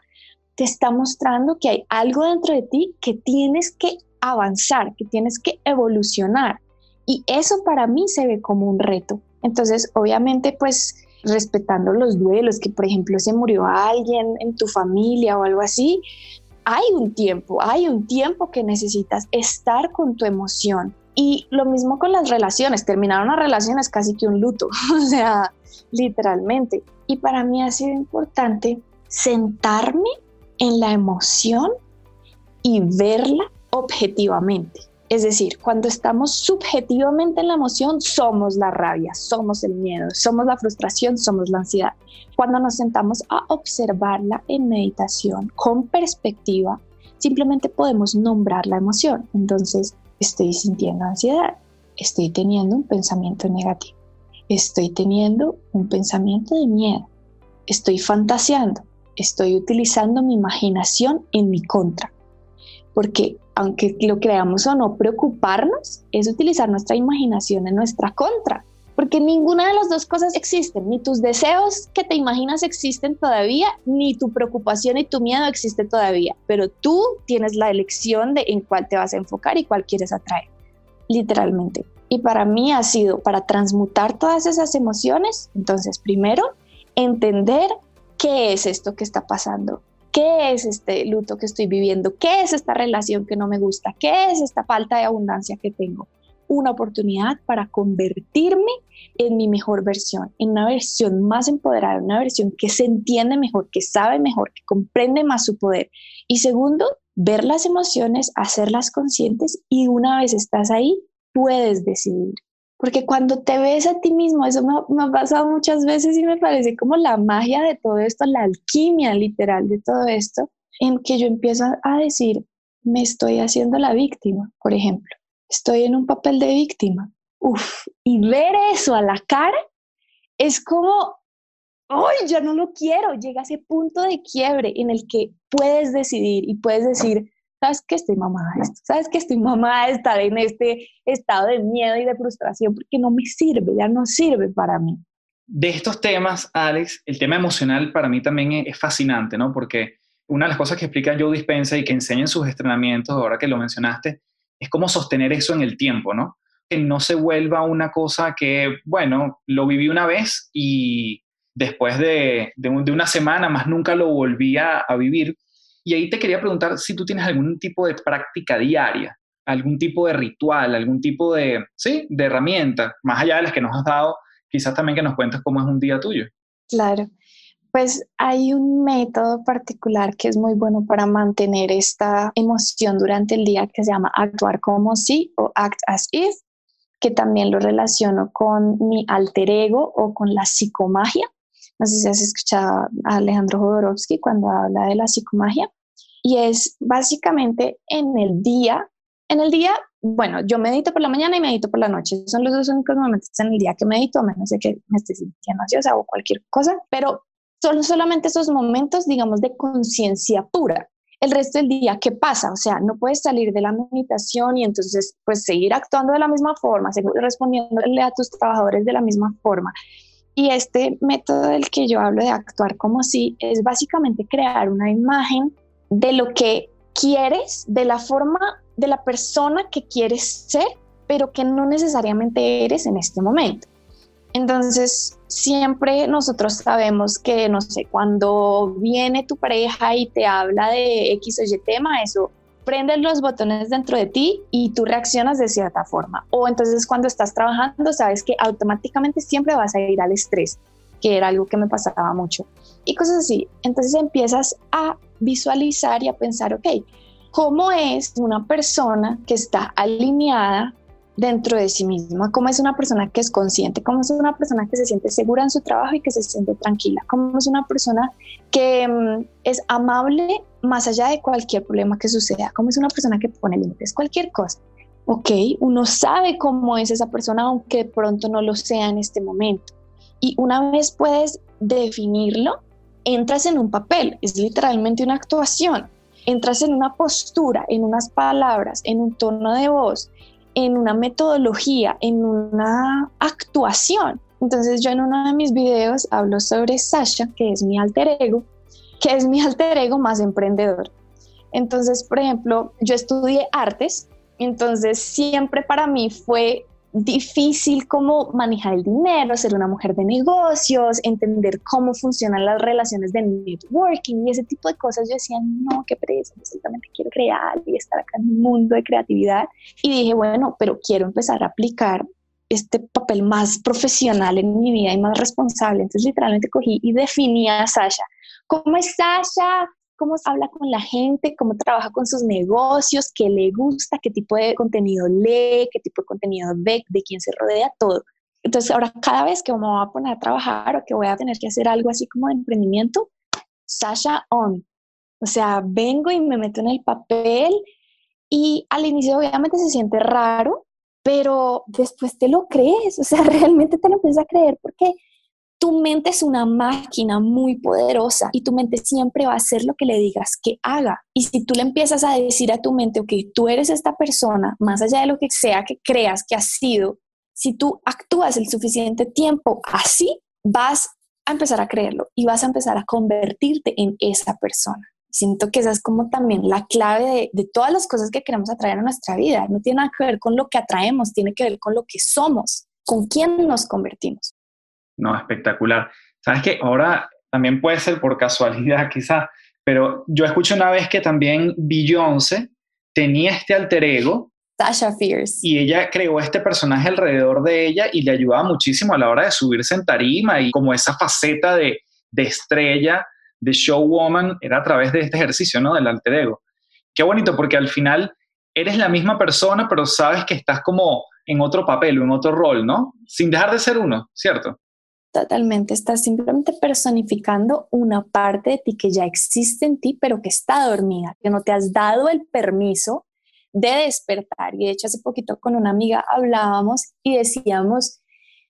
te está mostrando que hay algo dentro de ti que tienes que avanzar, que tienes que evolucionar. Y eso para mí se ve como un reto. Entonces, obviamente, pues respetando los duelos, que por ejemplo se murió alguien en tu familia o algo así, hay un tiempo, hay un tiempo que necesitas estar con tu emoción. Y lo mismo con las relaciones, terminar una relación es casi que un luto, o sea, literalmente. Y para mí ha sido importante sentarme en la emoción y verla objetivamente. Es decir, cuando estamos subjetivamente en la emoción, somos la rabia, somos el miedo, somos la frustración, somos la ansiedad. Cuando nos sentamos a observarla en meditación con perspectiva, simplemente podemos nombrar la emoción. Entonces, estoy sintiendo ansiedad, estoy teniendo un pensamiento negativo, estoy teniendo un pensamiento de miedo, estoy fantaseando, estoy utilizando mi imaginación en mi contra. Porque aunque lo creamos o no, preocuparnos es utilizar nuestra imaginación en nuestra contra. Porque ninguna de las dos cosas existen. Ni tus deseos que te imaginas existen todavía, ni tu preocupación y tu miedo existe todavía. Pero tú tienes la elección de en cuál te vas a enfocar y cuál quieres atraer. Literalmente. Y para mí ha sido para transmutar todas esas emociones. Entonces, primero, entender ¿qué es esto que está pasando? ¿Qué es este luto que estoy viviendo? ¿Qué es esta relación que no me gusta? ¿Qué es esta falta de abundancia que tengo? Una oportunidad para convertirme en mi mejor versión, en una versión más empoderada, una versión que se entiende mejor, que sabe mejor, que comprende más su poder. Y segundo, ver las emociones, hacerlas conscientes y una vez estás ahí, puedes decidir porque cuando te ves a ti mismo, eso me, me, ha pasado muchas veces y me parece como la magia de todo esto, la alquimia literal de todo esto, en que yo empiezo a decir, me estoy haciendo la víctima, por ejemplo, estoy en un papel de víctima. Uf, y ver eso a la cara es como, ¡ay, ya no lo quiero! Llega ese punto de quiebre en el que puedes decidir y puedes decir, ¿sabes que estoy mamada de esto? ¿Sabes que estoy mamada de estar en este estado de miedo y de frustración porque no me sirve, ya no sirve para mí? De estos temas, Alex, el tema emocional para mí también es fascinante, ¿no? Porque una de las cosas que explica Joe Dispensa y que enseña en sus entrenamientos, ahora que lo mencionaste, es cómo sostener eso en el tiempo, ¿no? Que no se vuelva una cosa que, bueno, lo viví una vez y después de, de, una semana más nunca lo volví a vivir, y ahí te quería preguntar si tú tienes algún tipo de práctica diaria, algún tipo de ritual, algún tipo de, sí, de herramienta, más allá de las que nos has dado, quizás también que nos cuentes cómo es un día tuyo. Claro, pues hay un método particular que es muy bueno para mantener esta emoción durante el día que se llama actuar como si o act as if, que también lo relaciono con mi alter ego o con la psicomagia. No sé si has escuchado a Alejandro Jodorowsky cuando habla de la psicomagia. Y es básicamente en el día, en el día, bueno, yo medito por la mañana y medito por la noche. Son los dos únicos momentos en el día que medito, a menos de que me esté sintiendo ansiosa o cualquier cosa. Pero son solamente esos momentos, digamos, de conciencia pura. El resto del día, ¿qué pasa? O sea, no puedes salir de la meditación y entonces, pues, seguir actuando de la misma forma, seguir respondiéndole a tus trabajadores de la misma forma. Y este método del que yo hablo de actuar como si es básicamente crear una imagen de lo que quieres, de la forma de la persona que quieres ser, pero que no necesariamente eres en este momento. Entonces, siempre nosotros sabemos que, no sé, cuando viene tu pareja y te habla de X o Y tema, eso prendes los botones dentro de ti y tú reaccionas de cierta forma. O entonces cuando estás trabajando, sabes que automáticamente siempre vas a ir al estrés, que era algo que me pasaba mucho. Y cosas así. Entonces empiezas a visualizar y a pensar, ok, ¿cómo es una persona que está alineada dentro de sí misma, cómo es una persona que es consciente, cómo es una persona que se siente segura en su trabajo y que se siente tranquila, cómo es una persona que mm, es amable más allá de cualquier problema que suceda, cómo es una persona que pone límites, cualquier cosa. Ok, uno sabe cómo es esa persona, aunque pronto no lo sea en este momento. Y una vez puedes definirlo, entras en un papel, es literalmente una actuación. Entras en una postura, en unas palabras, en un tono de voz, en una metodología, en una actuación. Entonces yo en uno de mis videos hablo sobre Sasha, que es mi alter ego, que es mi alter ego más emprendedor. Entonces, por ejemplo, yo estudié artes, entonces siempre para mí fue difícil como manejar el dinero, ser una mujer de negocios, entender cómo funcionan las relaciones de networking y ese tipo de cosas. Yo decía, no, qué pereza, yo solamente quiero crear y estar acá en un mundo de creatividad. Y dije, bueno, pero quiero empezar a aplicar este papel más profesional en mi vida y más responsable. Entonces literalmente cogí y definí a Sasha. ¿Cómo es Sasha? Cómo habla con la gente, cómo trabaja con sus negocios, qué le gusta, qué tipo de contenido lee, qué tipo de contenido ve, de quién se rodea, todo. Entonces ahora cada vez que me voy a poner a trabajar o que voy a tener que hacer algo así como de emprendimiento, Sasha on. O sea, vengo y me meto en el papel y al inicio obviamente se siente raro, pero después te lo crees, o sea, realmente te lo empiezas a creer porque tu mente es una máquina muy poderosa y tu mente siempre va a hacer lo que le digas que haga. Y si tú le empiezas a decir a tu mente, ok, tú eres esta persona, más allá de lo que sea que creas que has sido, si tú actúas el suficiente tiempo así, vas a empezar a creerlo y vas a empezar a convertirte en esa persona. Siento que esa es como también la clave de, de todas las cosas que queremos atraer a nuestra vida. No tiene nada que ver con lo que atraemos, tiene que ver con lo que somos, con quién nos convertimos. No, espectacular. Sabes que ahora también puede ser por casualidad quizás, pero yo escuché una vez que también Beyoncé tenía este alter ego. Sasha Fierce. Y ella creó este personaje alrededor de ella y le ayudaba muchísimo a la hora de subirse en tarima y como esa faceta de, de estrella, de showwoman, era a través de este ejercicio, ¿no? Del alter ego. Qué bonito porque al final eres la misma persona, pero sabes que estás como en otro papel o en otro rol, ¿no? Sin dejar de ser uno, ¿cierto? Totalmente, estás simplemente personificando una parte de ti que ya existe en ti, pero que está dormida, que no te has dado el permiso de despertar. Y de hecho, hace poquito con una amiga hablábamos y decíamos,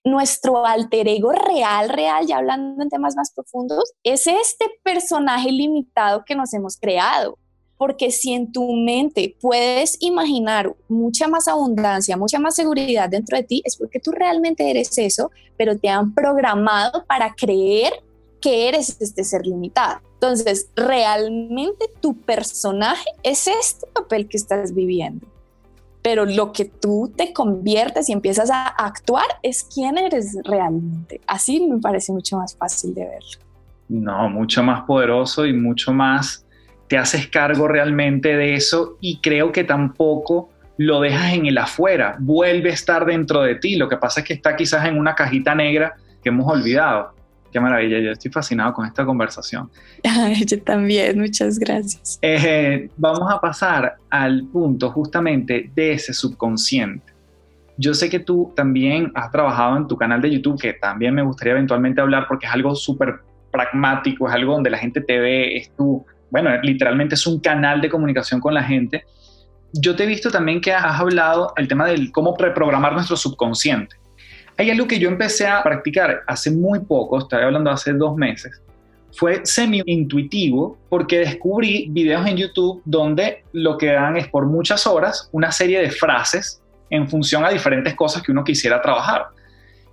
nuestro alter ego real, real, ya hablando en temas más profundos, es este personaje limitado que nos hemos creado. Porque si en tu mente puedes imaginar mucha más abundancia, mucha más seguridad dentro de ti, es porque tú realmente eres eso, pero te han programado para creer que eres este ser limitado. Entonces, realmente tu personaje es este papel que estás viviendo. Pero lo que tú te conviertes y empiezas a actuar es quién eres realmente. Así me parece mucho más fácil de verlo. No, mucho más poderoso y mucho más te haces cargo realmente de eso y creo que tampoco lo dejas en el afuera, vuelve a estar dentro de ti. Lo que pasa es que está quizás en una cajita negra que hemos olvidado. Qué maravilla, yo estoy fascinado con esta conversación. yo también, muchas gracias. Eh, vamos a pasar al punto justamente de ese subconsciente. Yo sé que tú también has trabajado en tu canal de YouTube, que también me gustaría eventualmente hablar porque es algo súper pragmático, es algo donde la gente te ve, es tu bueno, literalmente es un canal de comunicación con la gente. Yo te he visto también que has hablado el tema del cómo reprogramar nuestro subconsciente. Hay algo que yo empecé a practicar hace muy poco, estoy hablando hace dos meses. Fue semi-intuitivo porque descubrí videos en YouTube donde lo que dan es por muchas horas una serie de frases en función a diferentes cosas que uno quisiera trabajar.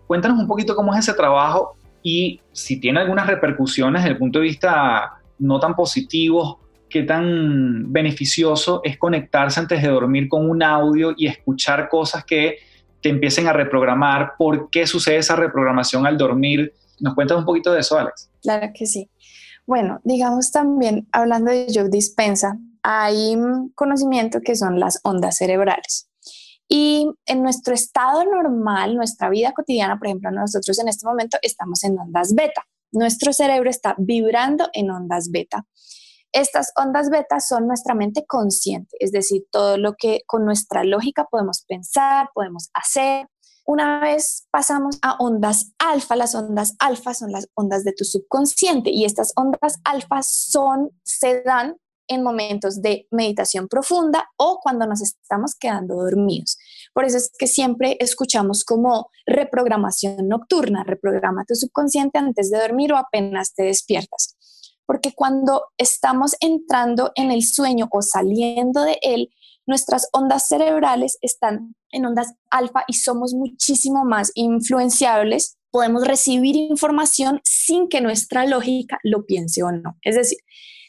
Cuéntanos un poquito cómo es ese trabajo y si tiene algunas repercusiones desde el punto de vista no tan positivos, qué tan beneficioso es conectarse antes de dormir con un audio y escuchar cosas que te empiecen a reprogramar, por qué sucede esa reprogramación al dormir. ¿Nos cuentas un poquito de eso, Alex? Claro que sí. Bueno, digamos también, hablando de Joe Dispensa, hay conocimiento que son las ondas cerebrales. Y en nuestro estado normal, nuestra vida cotidiana, por ejemplo, nosotros en este momento estamos en ondas beta. Nuestro cerebro está vibrando en ondas beta. Estas ondas beta son nuestra mente consciente, es decir, todo lo que con nuestra lógica podemos pensar, podemos hacer. Una vez pasamos a ondas alfa, las ondas alfa son las ondas de tu subconsciente y estas ondas alfa son, se dan en momentos de meditación profunda o cuando nos estamos quedando dormidos. Por eso es que siempre escuchamos como reprogramación nocturna, reprograma tu subconsciente antes de dormir o apenas te despiertas. Porque cuando estamos entrando en el sueño o saliendo de él, nuestras ondas cerebrales están en ondas alfa y somos muchísimo más influenciables. Podemos recibir información sin que nuestra lógica lo piense o no. Es decir,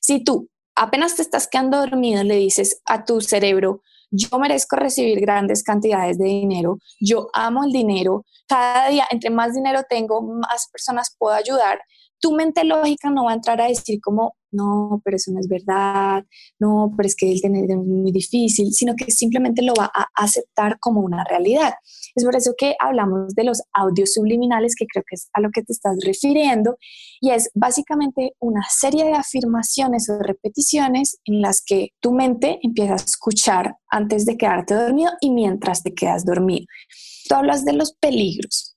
si tú apenas te estás quedando dormido, le dices a tu cerebro, yo merezco recibir grandes cantidades de dinero, yo amo el dinero, cada día, entre más dinero tengo, más personas puedo ayudar. Tu mente lógica no va a entrar a decir como, no, pero eso no es verdad, no, pero es que el tener es muy difícil, sino que simplemente lo va a aceptar como una realidad. Es por eso que hablamos de los audios subliminales, que creo que es a lo que te estás refiriendo, y es básicamente una serie de afirmaciones o repeticiones en las que tu mente empieza a escuchar antes de quedarte dormido y mientras te quedas dormido. Tú hablas de los peligros.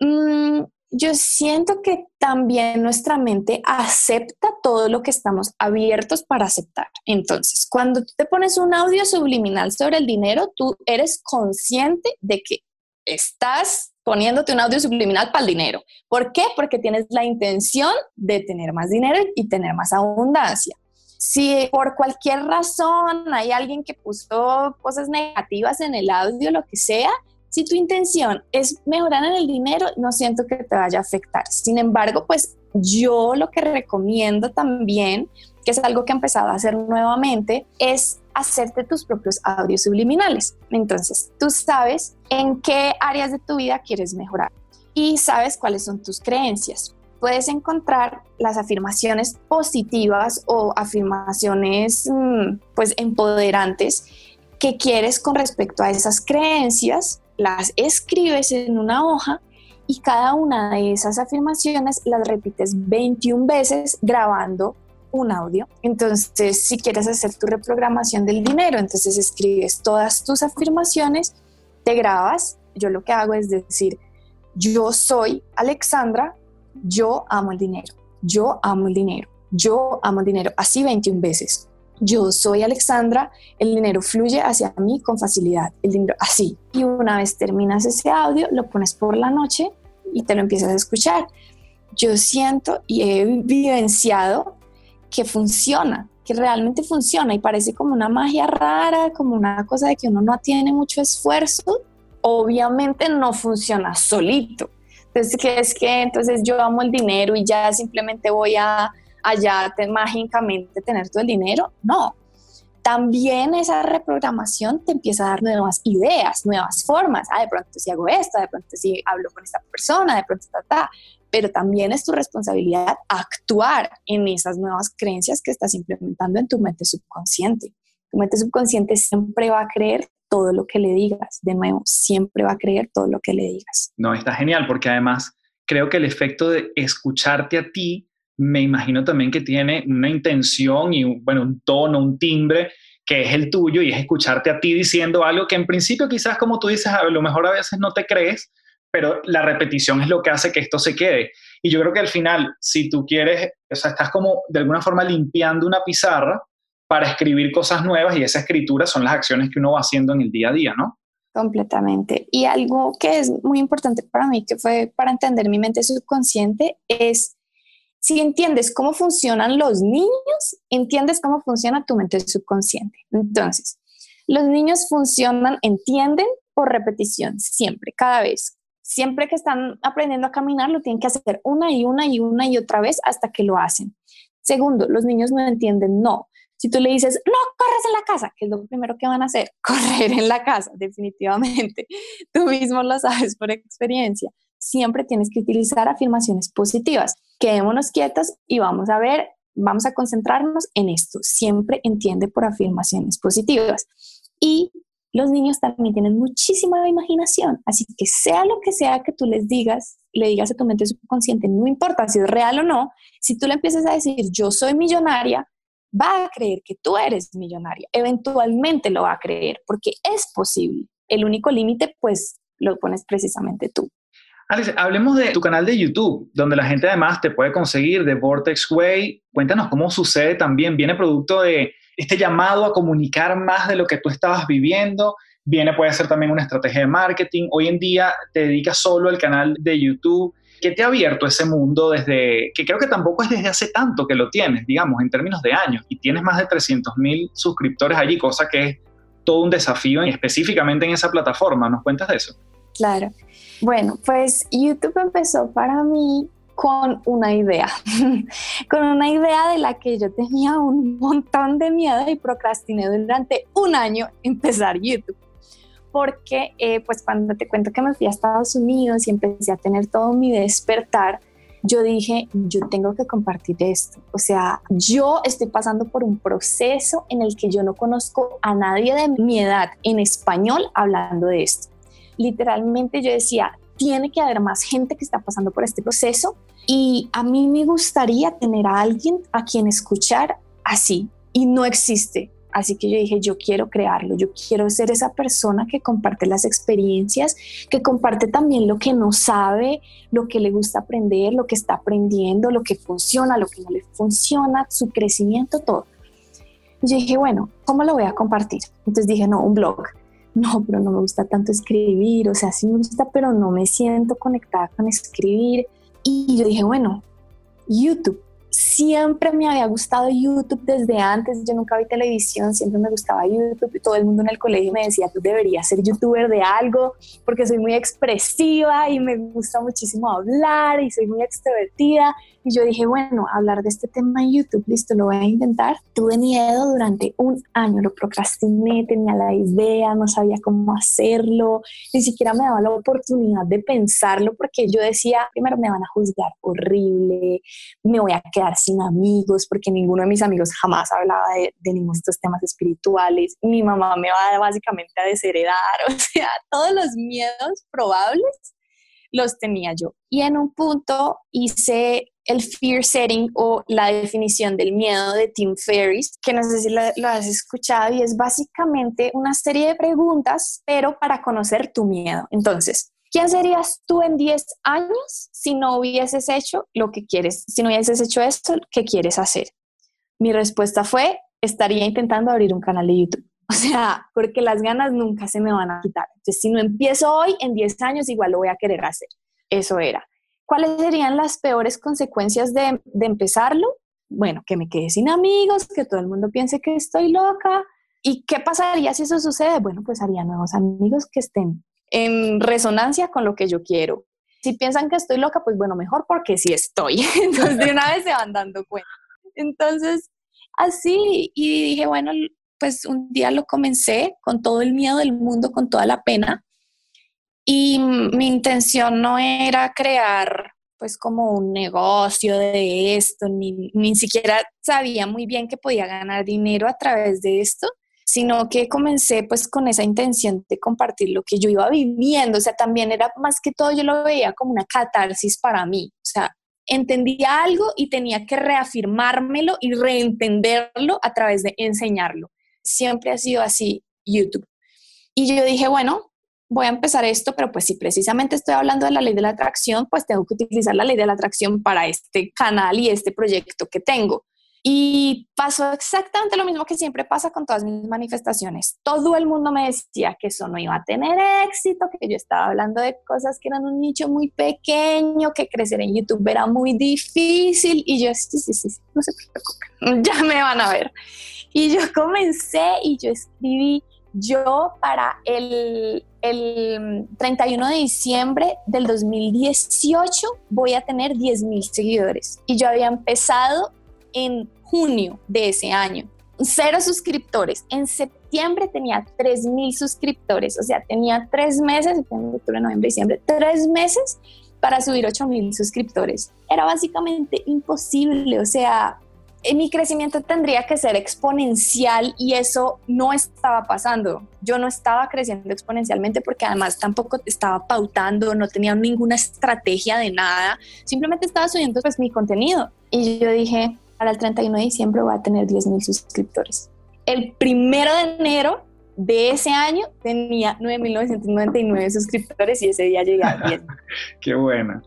Mm, yo siento que también nuestra mente acepta todo lo que estamos abiertos para aceptar. Entonces, cuando te pones un audio subliminal sobre el dinero, tú eres consciente de que estás poniéndote un audio subliminal para el dinero. ¿Por qué? Porque tienes la intención de tener más dinero y tener más abundancia. Si por cualquier razón hay alguien que puso cosas negativas en el audio, lo que sea, si tu intención es mejorar en el dinero, no siento que te vaya a afectar. Sin embargo, pues yo lo que recomiendo también, que es algo que he empezado a hacer nuevamente, es hacerte tus propios audios subliminales. Entonces, tú sabes en qué áreas de tu vida quieres mejorar y sabes cuáles son tus creencias. Puedes encontrar las afirmaciones positivas o afirmaciones mm, pues empoderantes que quieres con respecto a esas creencias, las escribes en una hoja y cada una de esas afirmaciones las repites 21 veces grabando un audio. Entonces, si quieres hacer tu reprogramación del dinero, entonces escribes todas tus afirmaciones, te grabas. Yo lo que hago es decir, yo soy Alexandra, yo amo el dinero, yo amo el dinero, yo amo el dinero, así 21 veces. Yo soy Alexandra, el dinero fluye hacia mí con facilidad, el dinero así. Y una vez terminas ese audio, lo pones por la noche y te lo empiezas a escuchar. Yo siento y he vivenciado que funciona, que realmente funciona y parece como una magia rara, como una cosa de que uno no tiene mucho esfuerzo. Obviamente no funciona solito. Entonces, ¿qué es que entonces yo amo el dinero y ya simplemente voy a allá te, mágicamente tener todo el dinero. No. También esa reprogramación te empieza a dar nuevas ideas, nuevas formas. Ah, de pronto si hago esto, de pronto si hablo con esta persona, de pronto ta, ta. Pero también es tu responsabilidad actuar en esas nuevas creencias que estás implementando en tu mente subconsciente. Tu mente subconsciente siempre va a creer todo lo que le digas. De nuevo, siempre va a creer todo lo que le digas. No, está genial porque además creo que el efecto de escucharte a ti me imagino también que tiene una intención y, bueno, un tono, un timbre que es el tuyo y es escucharte a ti diciendo algo que en principio quizás como tú dices, a lo mejor a veces no te crees, pero la repetición es lo que hace que esto se quede. Y yo creo que al final, si tú quieres, o sea, estás como de alguna forma limpiando una pizarra para escribir cosas nuevas y esa escritura son las acciones que uno va haciendo en el día a día, ¿no? Completamente. Y algo que es muy importante para mí, que fue para entender mi mente subconsciente, es si entiendes cómo funcionan los niños, entiendes cómo funciona tu mente subconsciente. Entonces, los niños funcionan, entienden por repetición, siempre, cada vez. Siempre que están aprendiendo a caminar, lo tienen que hacer una y una y una y otra vez hasta que lo hacen. Segundo, los niños no entienden no. Si tú le dices, no, corres en la casa, ¿qué es lo primero que van a hacer? Correr en la casa, definitivamente. Tú mismo lo sabes por experiencia siempre tienes que utilizar afirmaciones positivas. Quedémonos quietas y vamos a ver, vamos a concentrarnos en esto. Siempre entiende por afirmaciones positivas. Y los niños también tienen muchísima imaginación, así que sea lo que sea que tú les digas, le digas a tu mente subconsciente, no importa si es real o no, si tú le empiezas a decir yo soy millonaria, va a creer que tú eres millonaria, eventualmente lo va a creer porque es posible. El único límite pues lo pones precisamente tú. Alex, hablemos de tu canal de YouTube, donde la gente además te puede conseguir de Vortex Way. Cuéntanos cómo sucede también. Viene producto de este llamado a comunicar más de lo que tú estabas viviendo. Viene, puede ser también una estrategia de marketing. Hoy en día te dedicas solo al canal de YouTube. ¿Qué te ha abierto ese mundo desde, que creo que tampoco es desde hace tanto que lo tienes, digamos, en términos de años, y tienes más de 300 mil suscriptores allí, cosa que es todo un desafío específicamente en esa plataforma. ¿Nos cuentas de eso? Claro. Bueno, pues YouTube empezó para mí con una idea, con una idea de la que yo tenía un montón de miedo y procrastiné durante un año empezar YouTube. Porque eh, pues cuando te cuento que me fui a Estados Unidos y empecé a tener todo mi despertar, yo dije, yo tengo que compartir esto. O sea, yo estoy pasando por un proceso en el que yo no conozco a nadie de mi edad en español hablando de esto literalmente yo decía, tiene que haber más gente que está pasando por este proceso y a mí me gustaría tener a alguien a quien escuchar así y no existe. Así que yo dije, yo quiero crearlo, yo quiero ser esa persona que comparte las experiencias, que comparte también lo que no sabe, lo que le gusta aprender, lo que está aprendiendo, lo que funciona, lo que no le funciona, su crecimiento, todo. Y yo dije, bueno, ¿cómo lo voy a compartir? Entonces dije, no, un blog no, pero no me gusta tanto escribir, o sea, sí me gusta, pero no me siento conectada con escribir. Y yo dije, bueno, YouTube siempre me había gustado YouTube desde antes, yo nunca vi televisión, siempre me gustaba YouTube todo el mundo en el colegio me decía, tú deberías ser youtuber de algo porque soy muy expresiva y me gusta muchísimo hablar y soy muy extrovertida. Y yo dije, bueno, hablar de este tema en YouTube, listo, lo voy a intentar. Tuve miedo durante un año, lo procrastiné, tenía la idea, no sabía cómo hacerlo, ni siquiera me daba la oportunidad de pensarlo porque yo decía, primero me van a juzgar horrible, me voy a quedar sin amigos, porque ninguno de mis amigos jamás hablaba de, de ninguno de estos temas espirituales. Mi mamá me va básicamente a desheredar, o sea, todos los miedos probables los tenía yo. Y en un punto hice el fear setting o la definición del miedo de Tim Ferriss, que no sé si lo, lo, has escuchado y es básicamente una serie de preguntas, pero para conocer tu miedo. Entonces, ¿quién serías tú en 10 años si no hubieses hecho lo que quieres, si no hubieses hecho esto que quieres hacer? Mi respuesta fue, estaría intentando abrir un canal de YouTube. O sea, porque las ganas nunca se me van a quitar. Entonces, si no empiezo hoy, en 10 años igual lo voy a querer hacer. Eso era. ¿Cuáles serían las peores consecuencias de, empezarlo? Bueno, que me quede sin amigos, que todo el mundo piense que estoy loca. ¿Y qué pasaría si eso sucede? Bueno, pues haría nuevos amigos que estén en resonancia con lo que yo quiero. Si piensan que estoy loca, pues bueno, mejor porque sí estoy. Entonces de una vez se van dando cuenta. Entonces, así, y dije, bueno, pues un día lo comencé con todo el miedo del mundo, con toda la pena, y mi intención no era crear pues como un negocio de esto, ni, ni siquiera sabía muy bien que podía ganar dinero a través de esto, sino que comencé pues con esa intención de compartir lo que yo iba viviendo, o sea, también era más que todo yo lo veía como una catarsis para mí, o sea, entendía algo y tenía que reafirmármelo y reentenderlo a través de enseñarlo. Siempre ha sido así YouTube. Y yo dije, bueno, voy a empezar esto, pero pues si precisamente estoy hablando de la ley de la atracción, pues tengo que utilizar la ley de la atracción para este canal y este proyecto que tengo. Y pasó exactamente lo mismo que siempre pasa con todas mis manifestaciones. Todo el mundo me decía que eso no iba a tener éxito, que yo estaba hablando de cosas que eran un nicho muy pequeño, que crecer en YouTube era muy difícil. Y yo, sí, sí, sí, no se preocupen, ya me van a ver. Y yo comencé y yo escribí yo para el, el 31 de diciembre del 2018 voy a tener 10 mil seguidores y yo había empezado en junio de ese año. Cero suscriptores. En septiembre tenía 3 mil suscriptores, o sea, tenía tres meses, octubre, noviembre, diciembre, tres meses para subir 8 mil suscriptores. Era básicamente imposible, o sea, mi crecimiento tendría que ser exponencial y eso no estaba pasando. Yo no estaba creciendo exponencialmente porque además tampoco estaba pautando, no tenía ninguna estrategia de nada, simplemente estaba subiendo pues mi contenido. Y yo dije, para el 31 de diciembre voy a tener 10 mil suscriptores. El primero de enero de ese año tenía 9.999 suscriptores y ese día llegué a 10. Qué buena.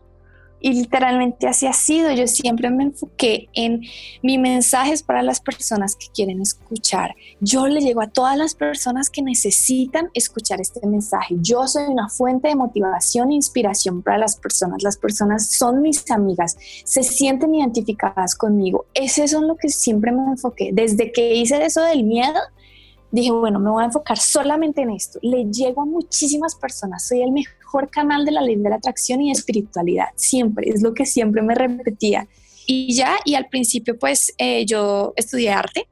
Y literalmente así ha sido. Yo siempre me enfoqué en mi mensajes para las personas que quieren escuchar. Yo le llego a todas las personas que necesitan escuchar este mensaje. Yo soy una fuente de motivación e inspiración para las personas. Las personas son mis amigas, se sienten identificadas conmigo. Ese es lo que siempre me enfoqué. Desde que hice eso del miedo, dije, bueno, me voy a enfocar solamente en esto. Le llego a muchísimas personas. Soy el mejor canal de la ley de la atracción y espiritualidad, siempre, es lo que siempre me repetía. Y ya, y al principio pues eh, yo estudié arte,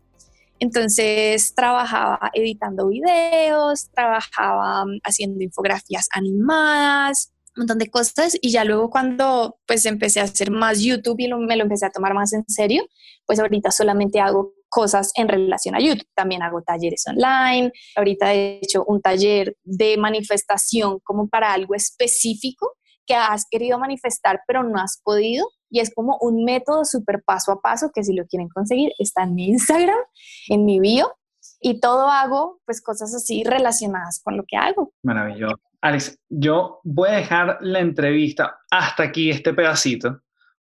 entonces trabajaba editando videos, trabajaba mm, haciendo infografías animadas, un montón de cosas y ya luego cuando pues empecé a hacer más YouTube y me lo empecé a tomar más en serio, pues ahorita solamente hago cosas en relación a YouTube. También hago talleres online. Ahorita he hecho un taller de manifestación como para algo específico que has querido manifestar pero no has podido. Y es como un método súper paso a paso que si lo quieren conseguir está en mi Instagram, en mi bio. Y todo hago pues cosas así relacionadas con lo que hago. Maravilloso. Alex, yo voy a dejar la entrevista hasta aquí, este pedacito.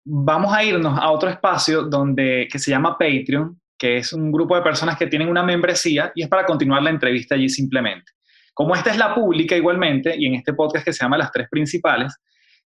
Vamos a irnos a otro espacio donde, que se llama Patreon, que es un grupo de personas que tienen una membresía y es para continuar la entrevista allí simplemente. Como esta es la pública igualmente, y en este podcast que se llama Las Tres Principales,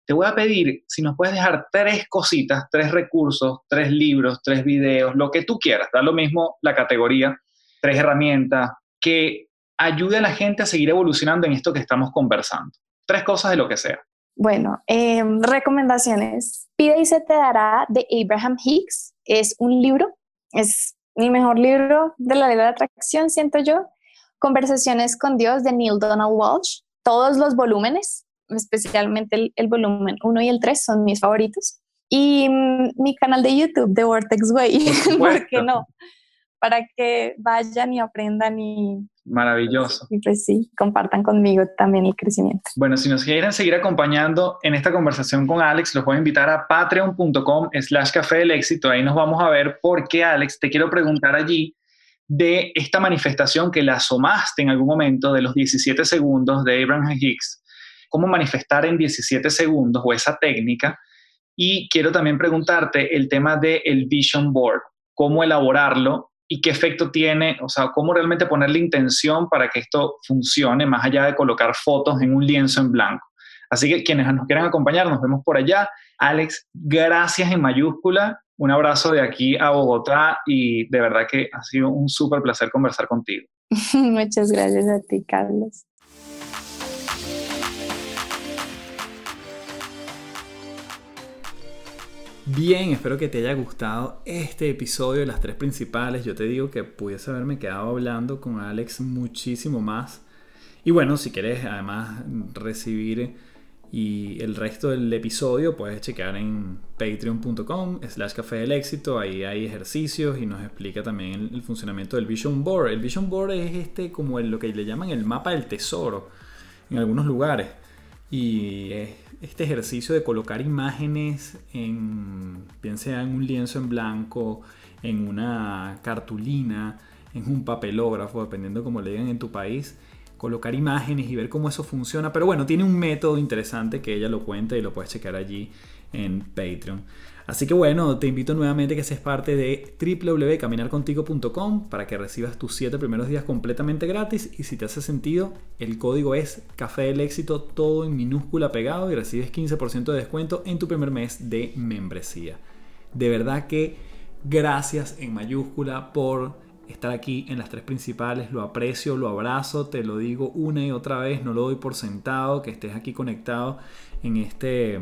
te voy a pedir si nos puedes dejar tres cositas, tres recursos, tres libros, tres videos, lo que tú quieras, da lo mismo la categoría, tres herramientas, que ayude a la gente a seguir evolucionando en esto que estamos conversando. Tres cosas de lo que sea. Bueno, em, recomendaciones. Pide y se te dará de Abraham Hicks. Es un libro, es mi mejor libro de la ley de la atracción, siento yo. Conversaciones con Dios de Neil Donald Walsh. Todos los volúmenes, especialmente el, volumen 1 y el 3 son mis favoritos. Y mm, mi canal de YouTube, The Vortex Way, ¿por qué no? Para que vayan y aprendan y, Maravilloso. Y pues sí, compartan conmigo también el crecimiento. Bueno, si nos quieren seguir acompañando en esta conversación con Alex, los voy a invitar a patreon.com slash café del éxito. Ahí nos vamos a ver por qué, Alex, te quiero preguntar allí de esta manifestación que la asomaste en algún momento de los 17 segundos de Abraham Hicks. ¿Cómo manifestar en 17 segundos o esa técnica? Y quiero también preguntarte el tema del el Vision Board, cómo elaborarlo y qué efecto tiene, o sea, cómo realmente poner la intención para que esto funcione, más allá de colocar fotos en un lienzo en blanco. Así que quienes nos quieran acompañar, nos vemos por allá. Alex, gracias en mayúscula. Un abrazo de aquí a Bogotá y de verdad que ha sido un súper placer conversar contigo. Muchas gracias a ti, Carlos. Bien, espero que te haya gustado este episodio de las tres principales. Yo te digo que pudiese haberme quedado hablando con Alex muchísimo más. Y bueno, si quieres además recibir y el resto del episodio puedes checar en patreon.com slash café del éxito. Ahí hay ejercicios y nos explica también el, funcionamiento del Vision Board. El Vision Board es este como lo que le llaman el mapa del tesoro en algunos lugares. Y es este ejercicio de colocar imágenes en, bien sea en un lienzo en blanco, en una cartulina, en un papelógrafo, dependiendo como le digan en tu país, colocar imágenes y ver cómo eso funciona. Pero bueno, tiene un método interesante que ella lo cuenta y lo puedes checar allí en Patreon. Así que bueno, te invito nuevamente a que seas parte de www.caminarcontigo.com para que recibas tus 7 primeros días completamente gratis. Y si te hace sentido, el código es Café del Éxito, todo en minúscula pegado y recibes 15% de descuento en tu primer mes de membresía. De verdad que gracias en mayúscula por estar aquí en las tres principales, lo aprecio, lo abrazo, te lo digo una y otra vez, no lo doy por sentado que estés aquí conectado en este,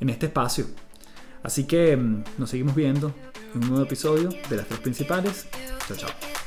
en este espacio Así que mm, nos seguimos viendo en un nuevo episodio de las tres principales. Chao, chao.